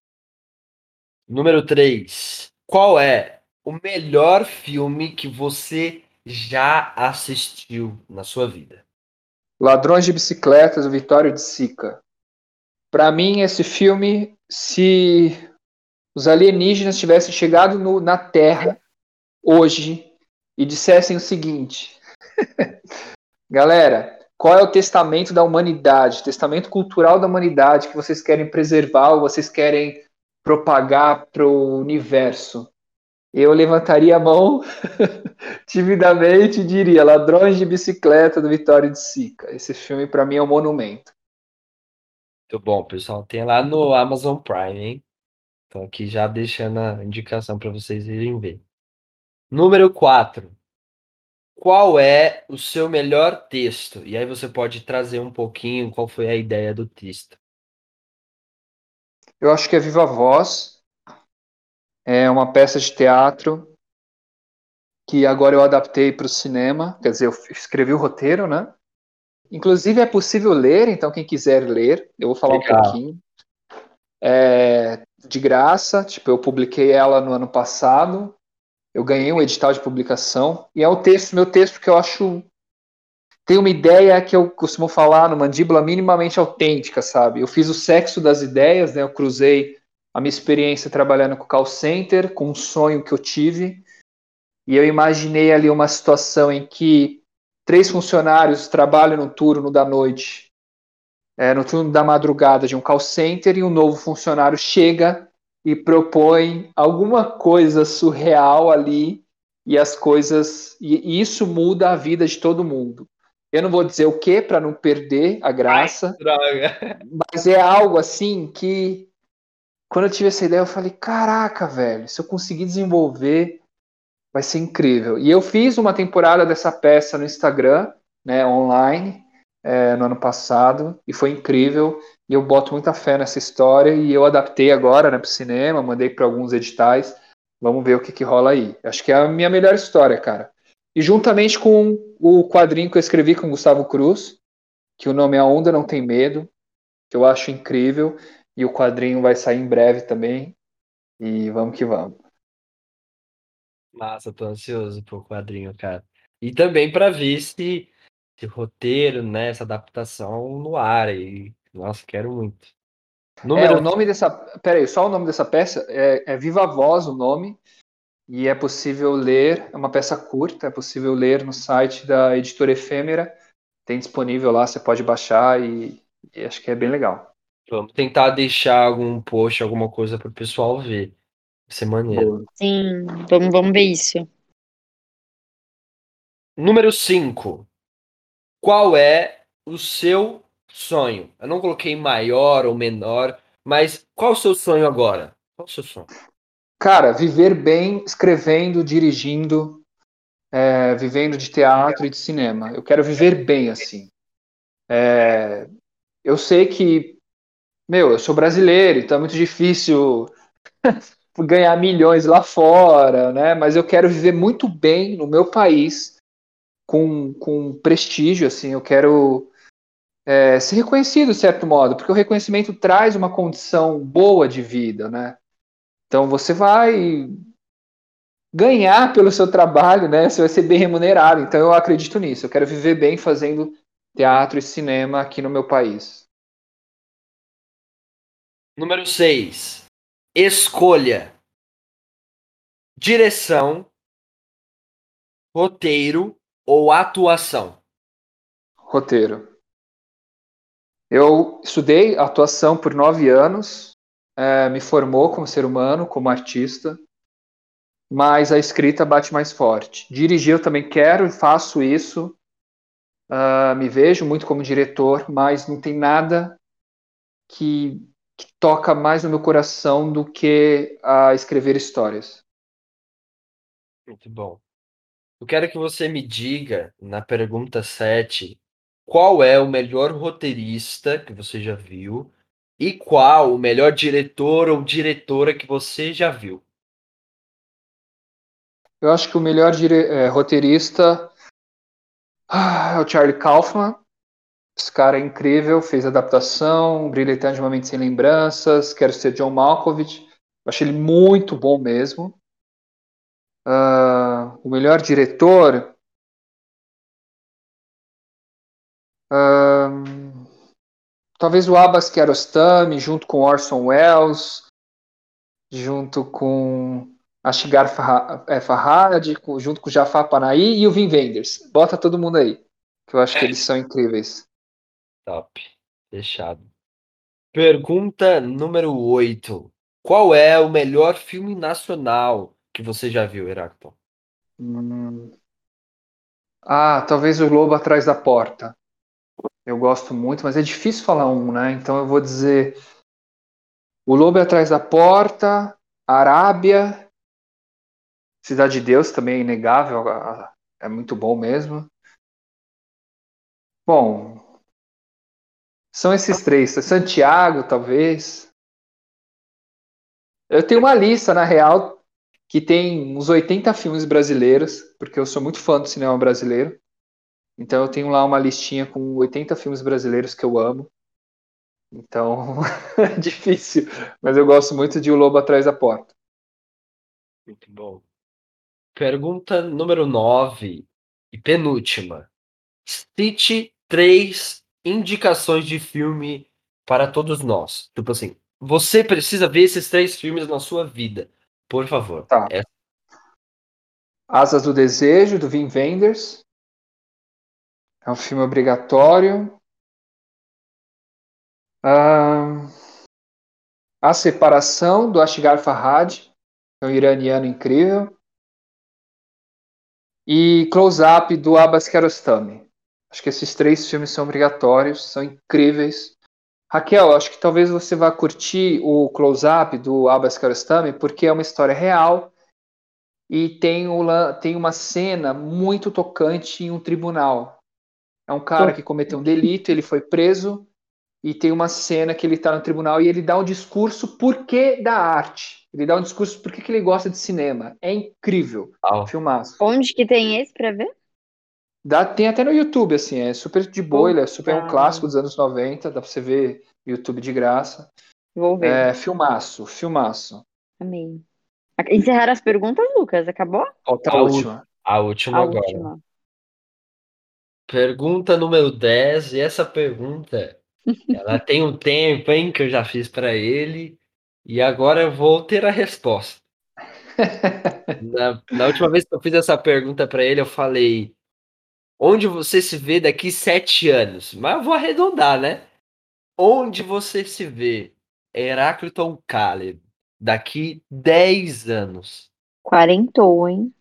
Número 3. Qual é o melhor filme que você já assistiu na sua vida? Ladrões de Bicicletas, o Vitório de Sica. Para mim, esse filme, se os alienígenas tivessem chegado no- na Terra hoje e dissessem o seguinte: Galera, qual é o testamento da humanidade, testamento cultural da humanidade que vocês querem preservar ou vocês querem propagar para o universo? Eu levantaria a mão timidamente e diria Ladrões de Bicicleta do Vitório de Sica. Esse filme, para mim, é um monumento. Muito bom, pessoal. Tem lá no Amazon Prime, hein? Então aqui já deixando a indicação para vocês irem ver. Número 4. Qual é o seu melhor texto? E aí você pode trazer um pouquinho qual foi a ideia do texto. Eu acho que é Viva Voz. É uma peça de teatro que agora eu adaptei para o cinema. Quer dizer, eu escrevi o roteiro, né? Inclusive é possível ler, então quem quiser ler, eu vou falar Legal. um pouquinho. É de graça, tipo, eu publiquei ela no ano passado. Eu ganhei um edital de publicação e é o texto, meu texto que eu acho tem uma ideia que eu costumo falar no mandíbula minimamente autêntica, sabe? Eu fiz o sexo das ideias, né? Eu cruzei a minha experiência trabalhando com call center, com um sonho que eu tive, e eu imaginei ali uma situação em que três funcionários trabalham no turno da noite, é, no turno da madrugada de um call center, e um novo funcionário chega e propõe alguma coisa surreal ali, e as coisas. E, isso muda a vida de todo mundo. Eu não vou dizer o que para não perder a graça, Droga. mas é algo assim que quando eu tive essa ideia eu falei, caraca, velho, se eu conseguir desenvolver vai ser incrível. E eu fiz uma temporada dessa peça no Instagram, né, online, é, no ano passado e foi incrível. E eu boto muita fé nessa história e eu adaptei agora né, para o cinema, mandei para alguns editais. Vamos ver o que, que rola aí. Acho que é a minha melhor história, cara. E juntamente com o quadrinho que eu escrevi com Gustavo Cruz, que o nome é A Onda Não Tem Medo, que eu acho incrível. E o quadrinho vai sair em breve também. E vamos que vamos. Massa, tô ansioso pro quadrinho, cara. E também para ver se esse roteiro, né, essa adaptação no ar aí. Nossa, quero muito. Número... É, o nome dessa. Peraí, só o nome dessa peça é, é Viva Voz o nome. E é possível ler, é uma peça curta, é possível ler no site da editora Efêmera. Tem disponível lá, você pode baixar e, e acho que é bem legal. Vamos tentar deixar algum post, alguma coisa para o pessoal ver. Vai ser maneiro. Sim, vamos, vamos ver isso. Número 5. Qual é o seu sonho? Eu não coloquei maior ou menor, mas qual o seu sonho agora? Qual o seu sonho? Cara, viver bem escrevendo, dirigindo, é, vivendo de teatro e de cinema. Eu quero viver bem assim. É, eu sei que, meu, eu sou brasileiro, então é muito difícil ganhar milhões lá fora, né? Mas eu quero viver muito bem no meu país, com, com prestígio, assim, eu quero é, ser reconhecido de certo modo, porque o reconhecimento traz uma condição boa de vida, né? Então você vai ganhar pelo seu trabalho, né? Você vai ser bem remunerado. Então eu acredito nisso. Eu quero viver bem fazendo teatro e cinema aqui no meu país. Número 6. Escolha. Direção, roteiro ou atuação? Roteiro. Eu estudei atuação por nove anos, é, me formou como ser humano, como artista, mas a escrita bate mais forte. Dirigir eu também quero e faço isso, uh, me vejo muito como diretor, mas não tem nada que, que toca mais no meu coração do que a escrever histórias. Muito bom. Eu quero que você me diga, na pergunta 7, qual é o melhor roteirista que você já viu e qual o melhor diretor ou diretora que você já viu? Eu acho que o melhor é, roteirista ah, é o Charlie Kaufman. Esse cara é incrível, fez adaptação, Brilha Eternamente Sem Lembranças, Quero Ser John Malkovich. Eu achei ele muito bom mesmo. Uh, o melhor diretor. Uh, talvez o Abbas Kiarostami, junto com Orson Welles, junto com Ashigar é, Farhad, junto com Jafar Panahi e o Vin Wenders. Bota todo mundo aí, que eu acho que eles são incríveis. Top. Fechado. Pergunta número 8. Qual é o melhor filme nacional que você já viu, Heráclito? Hum... Ah, talvez o Lobo Atrás da Porta. Eu gosto muito, mas é difícil falar um, né? Então eu vou dizer O Lobo Atrás da Porta, Arábia, Cidade de Deus também é inegável, é muito bom mesmo. Bom, são esses três. Santiago, talvez. Eu tenho uma lista, na real, que tem uns 80 filmes brasileiros, porque eu sou muito fã do cinema brasileiro. Então eu tenho lá uma listinha com 80 filmes brasileiros que eu amo. Então é difícil, mas eu gosto muito de O Lobo Atrás da Porta. Muito bom. Pergunta número 9 e penúltima. Cite três indicações de filme para todos nós. Tipo assim, você precisa ver esses três filmes na sua vida. Por favor. Tá. É... Asas do Desejo, do Vin Wenders. É um filme obrigatório. Ah, a Separação, do Asghar Farhad, é um iraniano incrível. E Close Up, do Abbas Kiarostami. Acho que esses três filmes são obrigatórios, são incríveis. Raquel, acho que talvez você vá curtir o close-up do Abbas Kiarostami, porque é uma história real e tem, tem uma cena muito tocante em um tribunal. É um cara que cometeu um delito, ele foi preso e tem uma cena que ele está no tribunal e ele dá um discurso por que da arte. Ele dá um discurso por que, que ele gosta de cinema. É incrível. Uau. Filmaço. Onde que tem esse pra ver? Dá, tem até no YouTube, assim, é super de boa, ele é super um Puta. clássico dos anos 90, dá pra você ver YouTube de graça. Vou ver. É, filmaço, filmaço. Amei. Encerraram as perguntas, Lucas? Acabou? Falta A a u- última. A última A agora. última. Pergunta número 10, e essa pergunta, ela tem um tempo, hein, que eu já fiz para ele, e agora eu vou ter a resposta. Na, na última vez que eu fiz essa pergunta para ele, eu falei: onde você se vê daqui sete anos? Mas eu vou arredondar, né? Onde você se vê, Heráclito Caleb, daqui 10 anos? Quarentou, hein?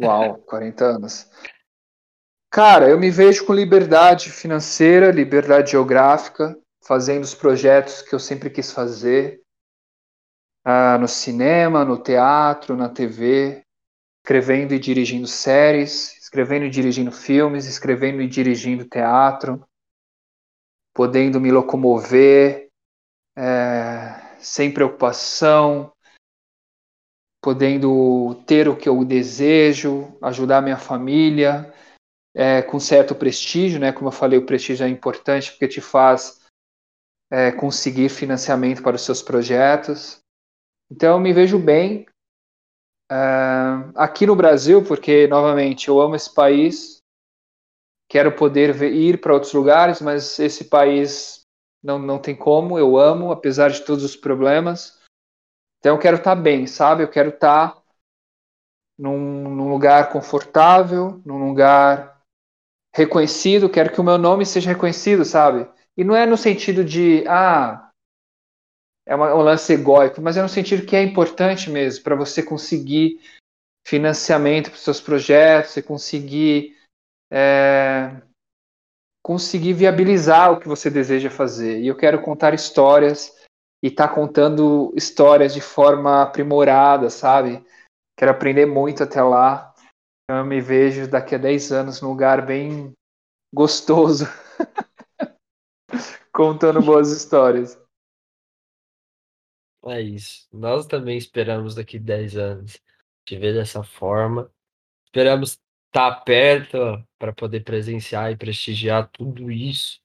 Uau, 40 anos. Cara, eu me vejo com liberdade financeira, liberdade geográfica, fazendo os projetos que eu sempre quis fazer, ah, no cinema, no teatro, na TV, escrevendo e dirigindo séries, escrevendo e dirigindo filmes, escrevendo e dirigindo teatro, podendo me locomover, é, sem preocupação, podendo ter o que eu desejo, ajudar minha família, é, com certo prestígio, né? Como eu falei, o prestígio é importante porque te faz é, conseguir financiamento para os seus projetos. Então, me vejo bem é, aqui no Brasil, porque, novamente, eu amo esse país, quero poder ver- ir para outros lugares, mas esse país não, não tem como, eu amo, apesar de todos os problemas. Então, eu quero estar bem, sabe? Eu quero estar num, num lugar confortável, num lugar reconhecido, quero que o meu nome seja reconhecido, sabe? E não é no sentido de, ah, é um lance egóico, mas é no sentido que é importante mesmo para você conseguir financiamento para os seus projetos, você conseguir é, conseguir viabilizar o que você deseja fazer. E eu quero contar histórias e estar contando histórias de forma aprimorada, sabe? Quero aprender muito até lá. Eu me vejo daqui a 10 anos num lugar bem gostoso, contando boas histórias. É isso. Nós também esperamos daqui 10 anos te ver dessa forma. Esperamos estar perto para poder presenciar e prestigiar tudo isso.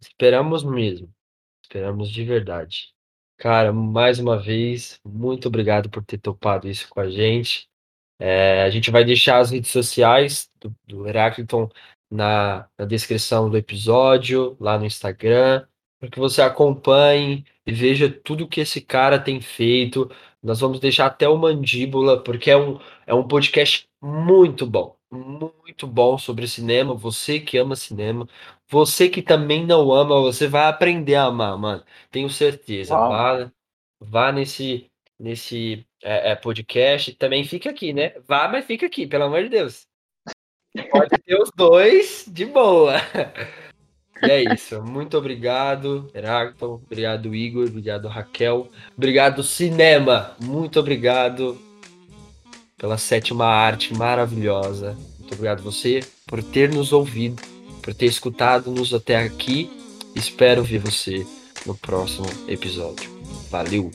Esperamos mesmo. Esperamos de verdade. Cara, mais uma vez, muito obrigado por ter topado isso com a gente. É, a gente vai deixar as redes sociais do, do Herácliton na, na descrição do episódio, lá no Instagram, para que você acompanhe e veja tudo que esse cara tem feito. Nós vamos deixar até o Mandíbula, porque é um, é um podcast muito bom, muito bom sobre cinema. Você que ama cinema, você que também não ama, você vai aprender a amar, mano. Tenho certeza. Uau. Vá, vá nesse, nesse é, é, podcast. Também fica aqui, né? Vá, mas fica aqui, pelo amor de Deus. Pode ter os dois de boa. E é isso. Muito obrigado, Heráclito. Obrigado, Igor. Obrigado, Raquel. Obrigado, cinema. Muito obrigado pela sétima arte maravilhosa. Muito obrigado você por ter nos ouvido, por ter escutado-nos até aqui. Espero ver você no próximo episódio. Valeu!